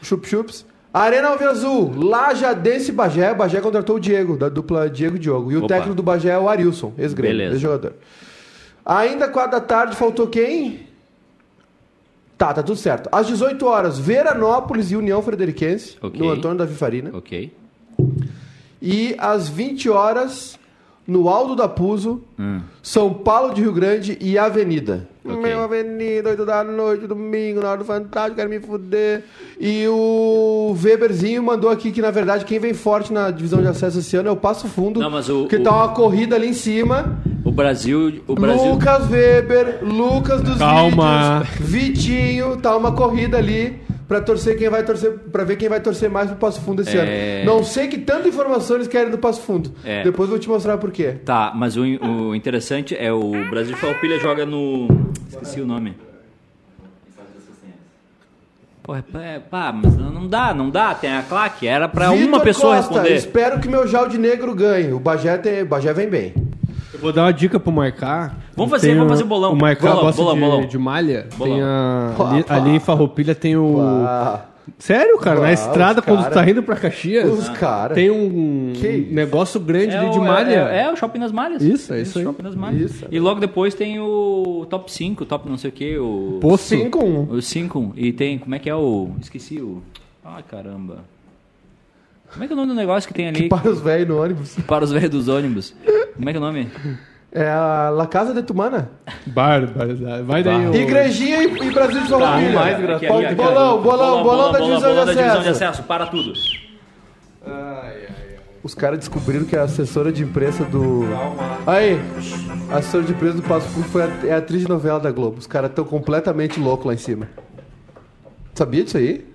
A: Chup Chups. Arena Alve Azul, Lajadense Bagé. Bagé contratou o Diego, da dupla Diego e Diogo. E o
C: Opa.
A: técnico do Bagé é o Arilson, ex-grêmio,
C: Beleza.
A: ex-jogador. Ainda 4 da tarde, faltou quem? Tá, tá tudo certo. Às 18 horas, Veranópolis e União Frederiquense,
C: Ok.
A: no Antônio da Vifarina.
C: Ok.
A: E às 20 horas, no Aldo da Puso, São Paulo de Rio Grande e Avenida.
C: Ok.
A: Meu Avenida, 8 da noite, domingo, na hora do Fantástico, quero me fuder. E o Weberzinho mandou aqui que, na verdade, quem vem forte na divisão de acesso esse ano é o Passo Fundo.
C: Não, mas o-
A: que
C: o-
A: tá uma corrida ali em cima.
C: O Brasil. O Brasil.
A: Lucas Weber, Lucas dos
B: Calma.
A: vídeos, Vitinho, tá uma corrida ali pra torcer quem vai torcer, para ver quem vai torcer mais pro Passo Fundo esse
C: É.
A: ano. Não sei que tanta informação eles querem do Passo Fundo.
C: É.
A: Depois eu vou te mostrar por quê.
C: Tá, mas o, o interessante é o Brasil de Farroupilha joga no. Esqueci o nome. Porra, é, pá, mas não dá, não dá. Tem a claque. Era pra uma pessoa
A: Costa,
C: responder.
A: Espero que meu Jalde Negro ganhe. O Bagé, tem, o Bagé vem bem.
B: Vou dar uma dica pro Marcar.
C: Vamos fazer-
B: Tem
C: vamos
B: o-
C: fazer o bolão.
B: O Marcar
C: Bolão,
B: gosta
C: bolão,
B: de,
C: bolão.
B: de malha.
C: Bolão.
B: Tem a, ali, ali em Farroupilha tem o. Sério, cara? Na estrada, quando tu
A: cara-
B: tá indo pra Caxias,
A: Os cara.
B: tem um
A: Que isso?
B: negócio grande
C: É
B: ali de
C: o,
B: malha.
C: é, é o Shopping das Malhas.
B: Isso, é isso aí.
C: Shopping das Malhas.
A: Isso.
C: E logo depois tem o Top 5, Top não sei o que, o...
B: Poço.
A: 5-1.
C: O 5. E tem, como é que é o... Esqueci o... Ai, caramba. Como é que é o nome do negócio que tem ali
A: Para os velhos no ônibus.
C: para os velhos dos ônibus? *laughs* Como é que é o nome?
A: É a La Casa de Tumana.
B: Barbaridade. Vai daí o...
A: Igrejinha e, e Brasil de Farroupilha.
B: mais
C: Aqui,
B: gratuito.
C: aqui, aqui,
A: Bolão,
C: aqui.
A: bolão, bolão da divisão de acesso.
C: acesso. Para tudo.
A: Os caras descobriram que a assessora de imprensa do. Aí, a assessora de imprensa do Passo Fundo foi a, é a atriz de novela da Globo. Os caras estão completamente loucos lá em cima. Sabia disso aí?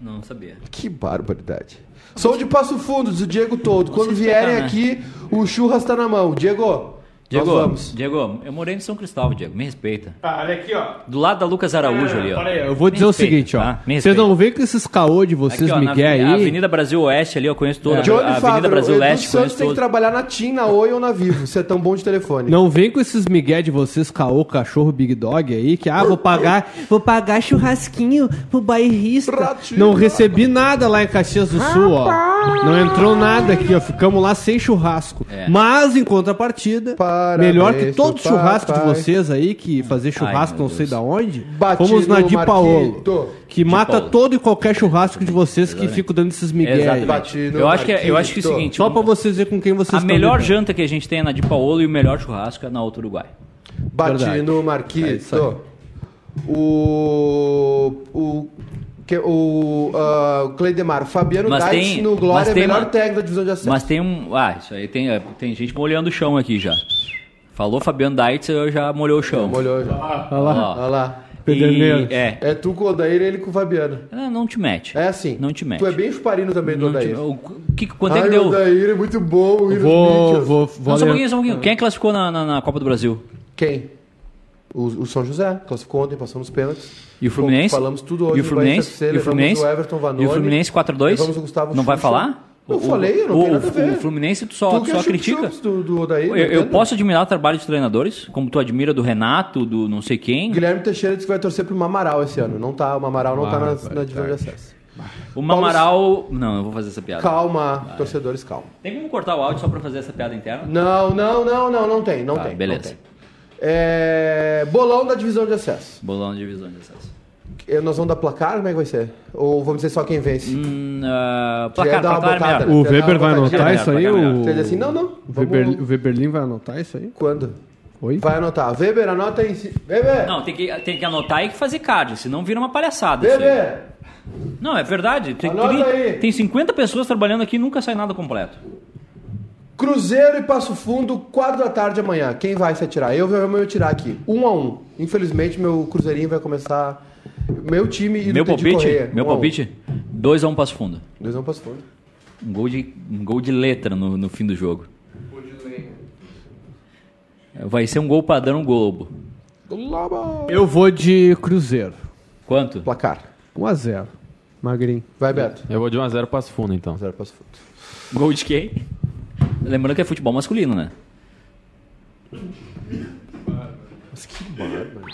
C: Não sabia.
A: Que barbaridade. Sou de Passo Fundo, diz o Diego todo. Quando vierem
C: né?
A: aqui, o churras tá na mão. Diego,
C: Diego,
A: vamos.
C: Diego, eu morei em São Cristóvão, Diego. Me respeita.
B: Ah, olha aqui, ó.
C: Do lado da Lucas Araújo ali, ó.
B: Olha aí, eu vou
C: Me
B: dizer o
C: respeita,
B: seguinte, ó.
C: tá?
B: Vocês não veem com esses caô de vocês,
C: Aqui, ó,
B: Miguel aí.
C: Avenida Brasil Oeste ali, eu conheço toda.
A: Johnny
C: a Avenida
A: Fábio,
C: Brasil
A: Edu
C: Leste,
A: Santos
C: conheço
A: tem que
C: toda.
A: trabalhar na TIM, na Oi ou na Vivo. Você é tão bom de telefone.
B: Não vem com esses migué de vocês, caô, cachorro, big dog aí, que, ah, vou pagar, *laughs* vou pagar churrasquinho pro bairrista.
A: Ratinho.
B: Não recebi nada lá em Caxias do Sul, ó. Não entrou nada aqui, ó. Ficamos lá sem churrasco.
C: É.
B: Mas, em contrapartida,
A: Parabéns
B: melhor que todo churrasco de
A: papai.
B: vocês aí, que fazer churrasco
C: meu
B: não sei da onde,
A: Batido
B: fomos na Di. Paolo. Que mata todo e qualquer churrasco de vocês que ficam dando esses migué
C: Eu acho, que, é- eu acho que é o seguinte:
B: Só pra vocês verem com quem vocês
C: a
B: estão
C: melhor
B: lidando.
C: janta que a gente tem é na de Paolo e o melhor churrasco é na Alto Uruguai.
A: Bati
B: Verdade.
A: no
B: É
A: Marquito. o. O. Que, o, ah, o Cleidemar, Fabiano
C: Mas tem-
A: no
C: mas
A: Glória,
C: tem
A: melhor
C: uma-
A: técnico da divisão de acesso.
C: Mas tem um. Ah, isso aí tem, é, tem gente molhando o chão aqui já. Falou Fabiano Deitz, eu já molhou o chão.
A: Molhou já.
B: Olha lá.
C: Ó.
A: Olha lá.
C: E, é.
A: É tu com o Odair e ele com o Fabiano.
C: Ah, Não te mete.
A: É assim.
C: Não te mete.
A: Tu é bem chuparino também do
C: Não te-
A: Odair.
C: o que, quanto é que
A: Ai,
C: deu?
A: o Odair é muito bom.
B: Vou,
A: Mitchell.
B: vou,
C: Não,
B: vou
C: só um pouquinho, só um pouquinho. Quem é que classificou na, na, na Copa do Brasil?
A: Quem? O, o São José. Classificou ontem, passou nos pênaltis.
C: E o Fluminense?
A: Falamos tudo hoje
C: E o Fluminense?
A: FC,
C: E o Fluminense?
A: o Everton Vanoni.
C: E o Fluminense 4x2?
A: Levamos o Gustavo
C: Não vai falar?
A: Eu
C: O-
A: falei, eu não
C: o,
A: tenho nada a ver.
C: o Fluminense tu só,
A: Tu
C: só critica.
A: do, do Odair,
C: Eu,
A: não
C: eu posso admirar o trabalho de treinadores, como tu admira do Renato, do não sei quem.
A: Guilherme Teixeira disse que vai torcer pro Mamaral esse ano. Não tá, o Mamaral não tá na, na divisão de acesso.
C: O Mamaral. Não, eu vou fazer essa piada.
A: Calma, torcedores, calma.
C: Tem como cortar o áudio só pra fazer essa piada interna?
A: Não, não, não, não, não tem, não
C: Tá,
A: tem. não
C: beleza.
A: tem. É, bolão da divisão de acesso.
C: Bolão de divisão de acesso.
A: Eh, Nós vamos dar placar? Como é que vai ser? Ou vamos dizer só quem vence?
C: Hum,
A: Já
C: placar, placar é.
B: O
A: Quer
B: Weber vai anotar isso aí?
C: placar melhor.
B: O,
A: Você diz assim, não, não. Vamos...
B: Weber, o Weberlin vai anotar isso aí?
A: Quando?
B: Oi?
A: Vai anotar. Weber, anota aí. Weber!
C: Não, tem que, tem que anotar e fazer card, senão vira uma palhaçada.
A: Weber!
C: Não, é verdade. Tem,
A: Anota
C: tem,
A: aí.
C: tem 50 pessoas trabalhando aqui e nunca sai nada completo.
A: Cruzeiro e Passo Fundo, 4 da tarde amanhã. Quem vai se atirar? Eu vou eu tirar aqui. Um a um. Infelizmente, meu Cruzeirinho vai começar. Meu time e
C: Meu
A: do
C: palpite?
A: Correia.
C: Meu
A: Um a um.
C: palpite? 2x1 Passo Fundo.
A: Dois a um Passo Fundo.
C: Um gol de, um gol de letra no, no fim do jogo. Vai ser um gol padrão Globo.
A: Globo.
B: Eu vou de Cruzeiro.
C: Quanto?
A: Placar.
B: 1x0. Magrinho.
A: Vai, Beto.
D: Eu vou de 1x0 Passo Fundo, então.
A: Zero Passo Fundo.
C: Gol de quem? Lembrando que é futebol masculino, né?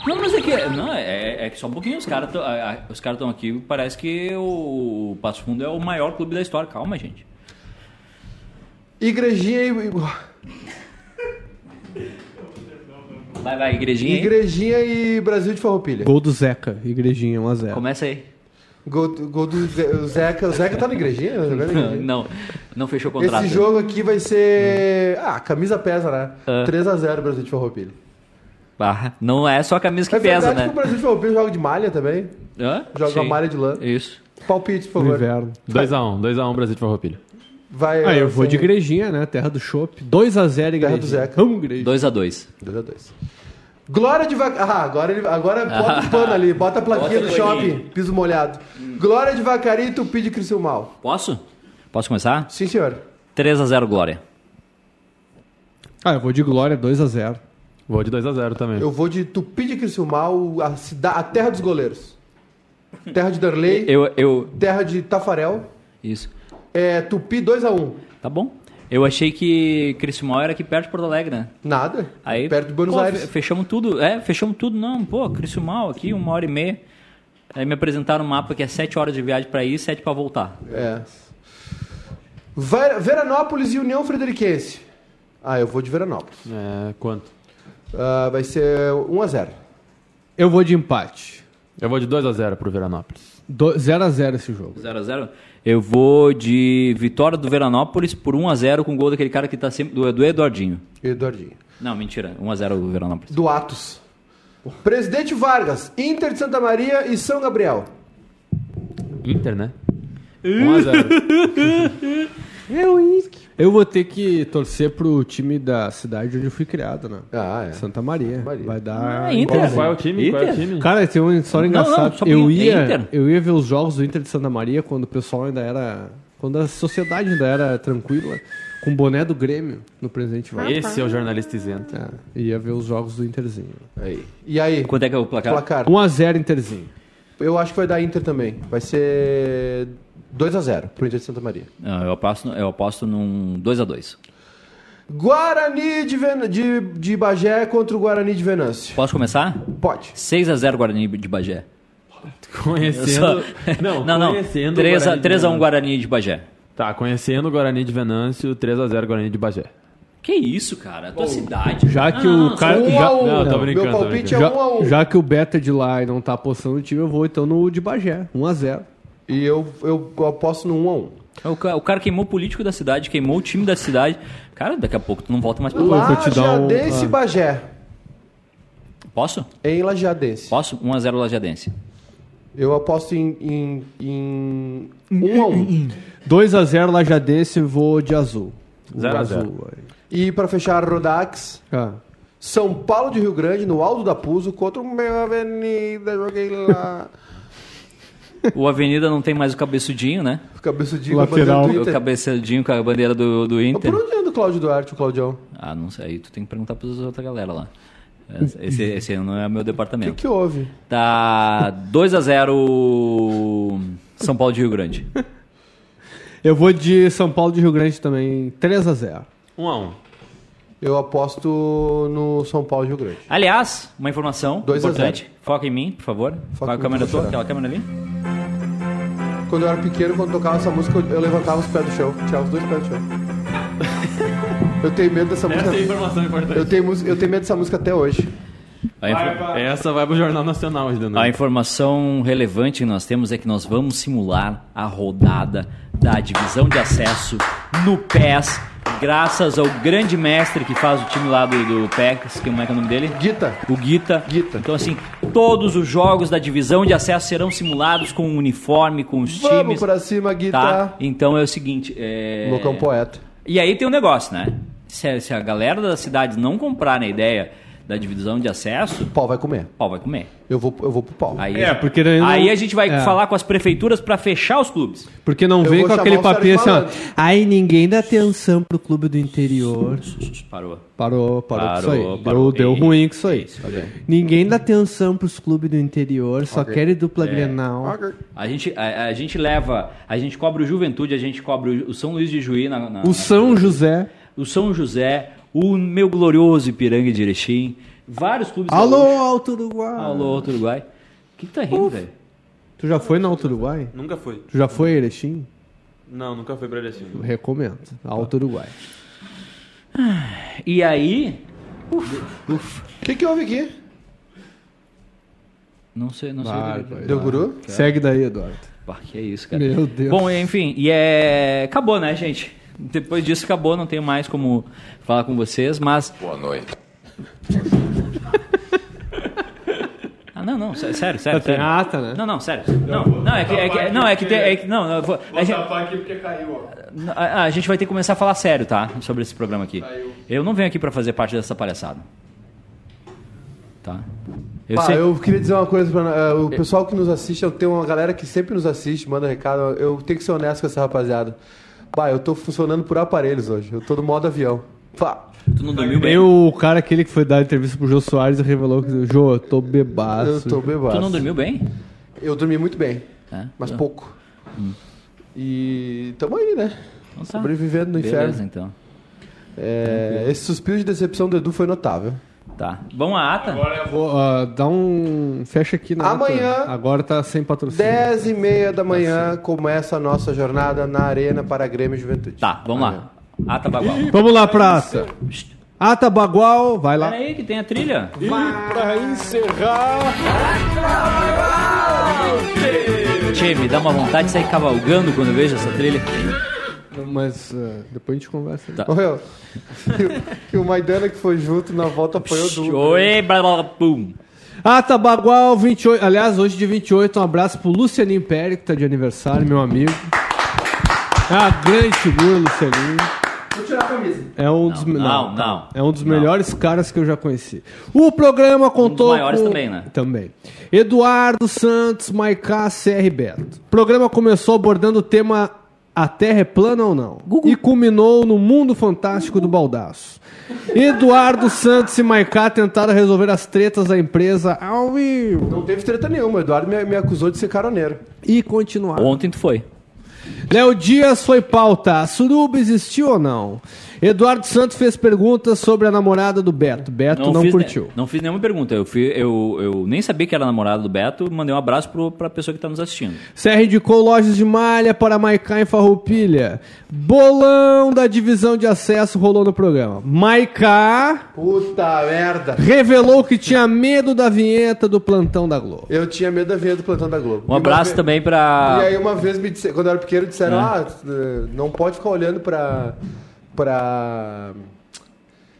C: Não, mas é que, não, é, é que só um pouquinho. Os caras os caras estão aqui, parece que o, Passo Fundo é o maior clube da história. Calma, gente.
A: Igrejinha e.
C: Vai, vai, igrejinha.
A: Igrejinha e Brasil de Farroupilha.
B: Gol do Zeca. Igrejinha, 1x0.
C: Começa aí.
A: Gol, gol do Zeca. O Zeca tá na igrejinha? *laughs* Na igrejinha?
C: Não, não fechou o contrato.
A: Esse jogo aqui vai ser. Ah, a camisa pesa, né?
C: Ah.
A: 3x0 Brasil de Farroupilha.
C: Ah, não é só a camisa que
A: É
C: pesa, né?
A: que o Brasil de Farroupilha joga de malha também.
C: Hã?
A: Joga
C: Sim.
A: malha de lã.
C: Isso.
A: Palpite, por favor.
B: inverno.
D: 2x1, 2x1 Brasil de Farroupilha.
A: Vai,
B: Ah, eu
A: assim,
B: vou de Igrejinha, né? Terra do Chopp. 2x0 Igrejinha.
A: do Zeca.
B: Vamos, Igrejinha.
C: 2x2.
A: 2x2. Glória de Vacarito. Ah, agora, ele, agora *laughs* bota o pano ali, bota a plaquinha
C: Bota
A: do shopping, piso molhado. Glória de Vacarito, Tupi de Criciúmal.
C: Posso? Posso começar?
A: Sim, senhor.
C: 3x0 Glória.
B: Ah, eu vou de Glória 2x0.
D: Vou de 2x0 também.
A: Eu vou de Tupi de Criciúmal, a, cida- a terra dos goleiros. Terra de Darley,
C: Eu, eu...
A: terra de Tafarel.
C: Isso.
A: É, Tupi 2x1.
C: Tá bom. Eu achei que Criciúmal era aqui perto de Porto Alegre, né?
A: Nada.
C: Aí,
A: Perto de Buenos
C: pô,
A: Aires.
C: fe- Fechamos tudo. É, fechamos tudo. Não, pô, Criciúmal aqui, uma hora e meia. Aí me apresentaram um mapa que é 7 horas de viagem pra ir e 7 pra voltar.
A: É. Ver- Veranópolis e União Frederiquense. Ah, eu vou de Veranópolis.
D: É, quanto?
A: Ah, vai ser 1x0.
B: Eu vou de empate.
D: Eu vou de 2x0 pro Veranópolis.
B: 0x0 esse jogo.
C: 0x0. Eu vou de vitória do Veranópolis por 1x0 com o gol daquele cara que tá sempre. Do, do Eduardinho.
A: Eduardinho.
C: Não, mentira. 1x0 o Veranópolis.
A: Do Atos. Presidente Vargas, Inter de Santa Maria e São Gabriel.
D: Inter, né? 1x0. *laughs*
B: Eu vou ter que torcer pro time da cidade onde eu fui criado, né?
A: Ah, é.
B: Santa Maria.
A: Maria.
B: Vai dar.
C: Ah, Inter.
D: Qual, qual é o time? Qual é o
C: Inter?
D: time?
B: Cara, tem uma história
C: Não, não,
B: engraçada.
C: só um
B: eu.
C: É
B: ia,
C: Inter?
B: eu ia ver os jogos do Inter de Santa Maria quando o pessoal ainda era. Quando a sociedade ainda era tranquila, com o boné do Grêmio no presente Vargas.
D: Esse é o jornalista isento.
B: É, ia ver os jogos do Interzinho.
A: Aí. E aí?
C: Quanto é que é o placar?
A: Placar.
B: 1x0 Interzinho.
A: Eu acho que vai dar Inter também. Vai ser 2x0 pro Inter de Santa Maria.
C: Não, eu aposto, eu aposto num 2x2.
A: Guarani de, Ven... de, de Bagé contra o Guarani de Venâncio.
C: Posso começar?
A: Pode.
C: 6x0 Guarani de Bagé.
D: Conhecendo.
C: só-
D: Não,
C: não, não.
D: conhecendo.
C: 3
D: o
C: a,
D: Guarani
C: 3 a 1
D: de
C: Guarani de Bagé.
D: Tá, conhecendo o Guarani de Venâncio, 3x0 Guarani de Bagé.
C: Que isso, cara? A tua cidade.
B: Já que
C: Não,
B: o cara.
A: Um
B: já,
A: a um.
D: Não, tô
A: Meu
D: brincando, tô
A: palpite é
B: já,
A: um a um.
B: já que o Beta de lá e não tá apostando no time, eu vou então no de Bagé. 1x0.
A: E eu, eu aposto no 1 a 1
C: O, ca- o cara queimou o político da cidade, queimou o time da cidade. Cara, daqui a pouco tu não volta mais pra lá.
B: dar um-
A: Lajadense
B: ah.
A: e Bagé.
C: Posso?
A: Em Lajadense.
C: Posso? 1x0 Lajadense.
A: Eu aposto em, em, em 1 a 1
B: 2x0 Lajadense, vou de azul.
D: Zero a
B: azul.
D: zero.
B: aí.
A: E pra fechar, Rodax.
B: Ah.
A: São Paulo de Rio Grande, no Alto da Puso, contra o meu Avenida. Joguei lá. *laughs*
C: O Avenida não tem mais o cabeçudinho, né?
A: Cabeçudinho
B: Lateral.
A: com a bandeira do
C: O
A: Inter.
C: cabeçudinho com a bandeira do, do
A: Mas
C: Inter.
A: Por onde anda o Cláudio Duarte, o Claudião?
C: Ah, não sei. Aí tu tem que perguntar pra outra galera lá. Esse, esse não é meu
A: O que,
C: departamento.
A: que houve?
C: Tá 2x0 São Paulo de Rio Grande.
B: Eu vou de São Paulo de Rio Grande também, 3x0.
D: 1x1.
A: Eu aposto no São Paulo de Rio Grande.
C: Aliás, uma informação
A: Dois a
C: importante. Foca em mim, por favor. Qual a
A: em mim,
C: câmera tua? Aquela câmera ali?
A: Quando eu era pequeno, quando tocava essa música, eu, eu levantava os pés do chão. Tirava os dois pés do chão. *laughs* Eu tenho medo dessa música.
D: Essa é a informação importante.
A: Eu tenho, eu tenho medo dessa música até hoje.
C: A, info-
D: Essa vai pro Jornal Nacional hoje de
C: a informação relevante que nós temos é que nós vamos simular a rodada da divisão de acesso no PES, graças ao grande mestre que faz o time lá do, do que como é que é o nome dele?
A: Guita.
C: O Guita.
A: Guita.
C: Então, assim, todos os jogos da divisão de acesso serão simulados com o uniforme, com os
A: Vamos
C: times.
A: pra cima, Guita.
C: Tá? Então é o seguinte. É...
A: Loucão poeta.
C: E aí tem um negócio, né? Se a, se a galera das cidades não comprarem a ideia da divisão de acesso,
A: O pau vai comer.
C: o pau vai comer.
A: Eu vou, eu vou pro pau.
C: Aí,
B: É, porque não-
C: aí a gente vai
B: é.
C: falar com as prefeituras pra fechar os clubes.
B: Porque não
A: Eu
B: vem com aquele papinho assim, ó. Aí ninguém dá atenção pro clube do interior.
C: Parou.
B: Parou, parou, com
C: Parou,
B: isso aí.
C: parou.
B: Deu, deu ruim com isso aí.
C: isso, ok.
B: Ninguém dá atenção pros clubes do interior, só
A: Ok.
B: querem dupla
C: É.
B: Grenal.
C: A gente, a, a gente leva, a gente cobre o Juventude, a gente cobre o, o São Luís de Juí, na, na-
B: O São José.
C: o São José, o meu glorioso Ipiranga de Erechim, vários clubes.
B: Alô,
C: gaúchos.
B: Alto Uruguai.
C: Alô, Alto Uruguai. O que, que tá rindo, velho?
B: Tu já foi no Alto Uruguai?
D: Nunca foi.
B: Tu já foi a Erechim?
D: Não, nunca foi pra ele assim.
B: Recomendo. Alto Uruguai.
C: E aí,
A: O que, que houve aqui?
C: não sei, não sei.
A: Deu guru?
B: Segue daí, Eduardo.
C: Pá, que é isso, cara.
B: Meu Deus.
C: Bom, enfim, e é. Acabou, né, gente? Depois disso acabou, não tenho mais como falar com vocês, mas.
F: Boa noite. *laughs*
C: Ah, não, não, sé- sério, sério.
B: Tem
C: sério.
B: ata, né?
C: Não, não, sério. Não, não, é que, é que- não, é que tem. É que, não, eu vou, a, gente,
B: aqui porque caiu, ó.
C: a, a gente vai ter que começar a falar sério, tá? Sobre esse programa aqui. Eu não venho aqui pra fazer parte dessa palhaçada. Tá? Eu
A: Pá,
C: sei.
A: eu queria dizer uma coisa pra eh, o pessoal que nos assiste, eu tenho uma galera que sempre nos assiste, manda recado. Eu tenho que ser honesto com essa rapaziada. Pá, eu tô funcionando por aparelhos hoje. Eu tô no modo avião. Pá,
C: Tu não dormiu bem?
B: Tem o cara aquele que foi dar entrevista pro Jô Soares e revelou que Jô, eu tô bebaço.
A: eu tô bebaço.
C: Tu não dormiu bem?
A: Eu dormi muito bem,
C: É?
A: mas
C: Tá.
A: pouco. E tamo aí, né?
C: Então tá.
A: Sobrevivendo no
C: Beleza,
A: inferno.
C: então.
A: É, esse suspiro de decepção do Edu foi notável.
C: Tá. Vamos à ata?
B: Agora eu vou ah, dar um. Fecha aqui na.
A: Amanhã,
B: ata. Agora tá sem patrocínio.
A: 10 e meia da manhã começa a nossa jornada na Arena para Grêmio e Juventude.
C: Tá, vamos lá. Ata Bagual.
B: Vamos lá pra ata. Ata Bagual, vai lá.
C: Pera aí que tem a trilha.
F: Para encerrar,
C: Tchê, me dá uma vontade de sair cavalgando quando eu vejo essa trilha.
B: Mas ah, depois a gente conversa.
C: Tá.
A: Meu, que, o- que o Maidana que foi junto na volta apanhou.
C: Oi, blá, blá, blá, pum.
B: Ata Bagual, 28. Aliás, hoje de 28, um abraço pro Luciano Império, que tá de aniversário, meu amigo. É uma grande figura, Lucianinho.
A: Vou tirar a camisa.
B: É um dos me-
C: não, não.
B: É um dos
C: Não.
B: melhores caras que eu já conheci. O programa contou
C: maiores
B: com...
C: também, né?
B: Também. Eduardo Santos, Maiká, CR Beto. O programa começou abordando o tema A Terra é plana ou não? E culminou no mundo fantástico do baldaço. Eduardo Santos e Maiká tentaram resolver as tretas da empresa ao vivo.
A: Não teve treta nenhuma. O Eduardo me, me acusou de ser caroneiro.
B: E continuaram.
C: Ontem tu foi.
B: Léo Dias foi pauta. A Suruba existiu ou não? Eduardo Santos fez perguntas sobre a namorada do Beto. Beto não,
C: fiz,
B: curtiu.
C: não fiz nenhuma pergunta. Eu, fui, eu, eu nem sabia que era namorada do Beto. Mandei um abraço pro, pra pessoa que tá nos assistindo.
B: Serra indicou lojas de malha para Maicá em Farroupilha. Bolão da divisão de acesso rolou no programa. Maicá
A: Puta merda.
B: revelou que tinha medo da vinheta do plantão da Globo.
A: Eu tinha medo da vinheta do Plantão da Globo.
C: Um abraço também pra.
A: E aí uma vez, me disse, quando eu era pequeno, disseram,
C: É.
A: ah, eh, não pode ficar olhando pra... pra...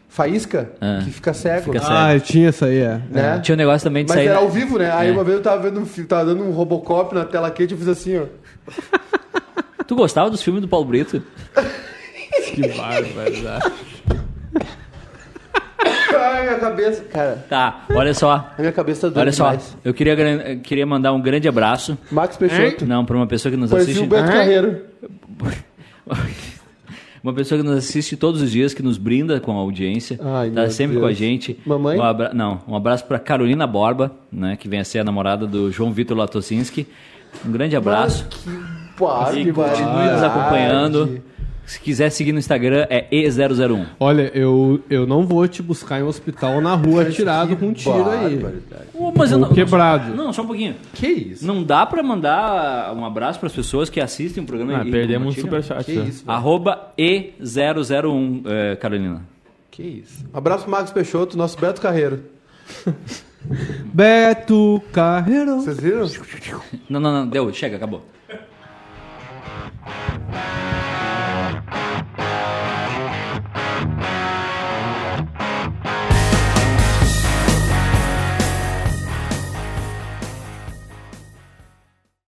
A: Faísca,
C: É.
A: que fica cego.
C: Fica cego.
B: Ah, tinha isso aí, é.
A: Né?
C: Tinha um negócio também de
A: Mas
C: sair.
A: era ao vivo, né? Aí
C: É.
A: uma vez eu tava vendo um filme, tava dando um Robocop na tela quente, eu fiz assim, ó. *laughs*
C: Tu gostava dos filmes do Paulo Brito?
B: Que barbaridade.
A: Ai, minha cabeça. Cara,
C: Tá, olha só.
A: a minha cabeça tá doendo
C: Olha só,
A: demais.
C: eu queria, eu queria mandar um grande abraço.
A: Max Peixoto.
C: Não, pra uma pessoa que nos
A: Parecia
C: assiste.
A: o Beto Carreiro. *laughs*
C: Uma pessoa que nos assiste todos os dias, que nos brinda com a audiência,
A: Ai,
C: tá sempre
A: Deus.
C: com a gente.
A: Mamãe?
C: Um abra... Não, um abraço pra Carolina Borba, né, que vem a ser a namorada do João Vitor Latosinski. Um grande abraço.
A: Pá,
C: E
A: que
C: continue nos acompanhando. Se quiser seguir no Instagram, é E001.
B: Olha, eu, eu não vou te buscar em um hospital na rua atirado com um tiro aí.
C: Ô, mas eu não-
B: quebrado.
C: Não, só um pouquinho.
A: Que isso?
C: Não dá pra mandar um abraço pras pessoas que assistem o programa
D: Ah,
C: e
D: perdemos um superchat.
A: Que
D: né?
A: isso? velho?
C: Arroba E001, eh, Carolina.
A: Que isso? Abraço pro Max Peixoto, nosso Beto Carreiro. *laughs*
B: Beto Carreiro.
A: Vocês viram?
C: Não, não, não, deu, chega, acabou.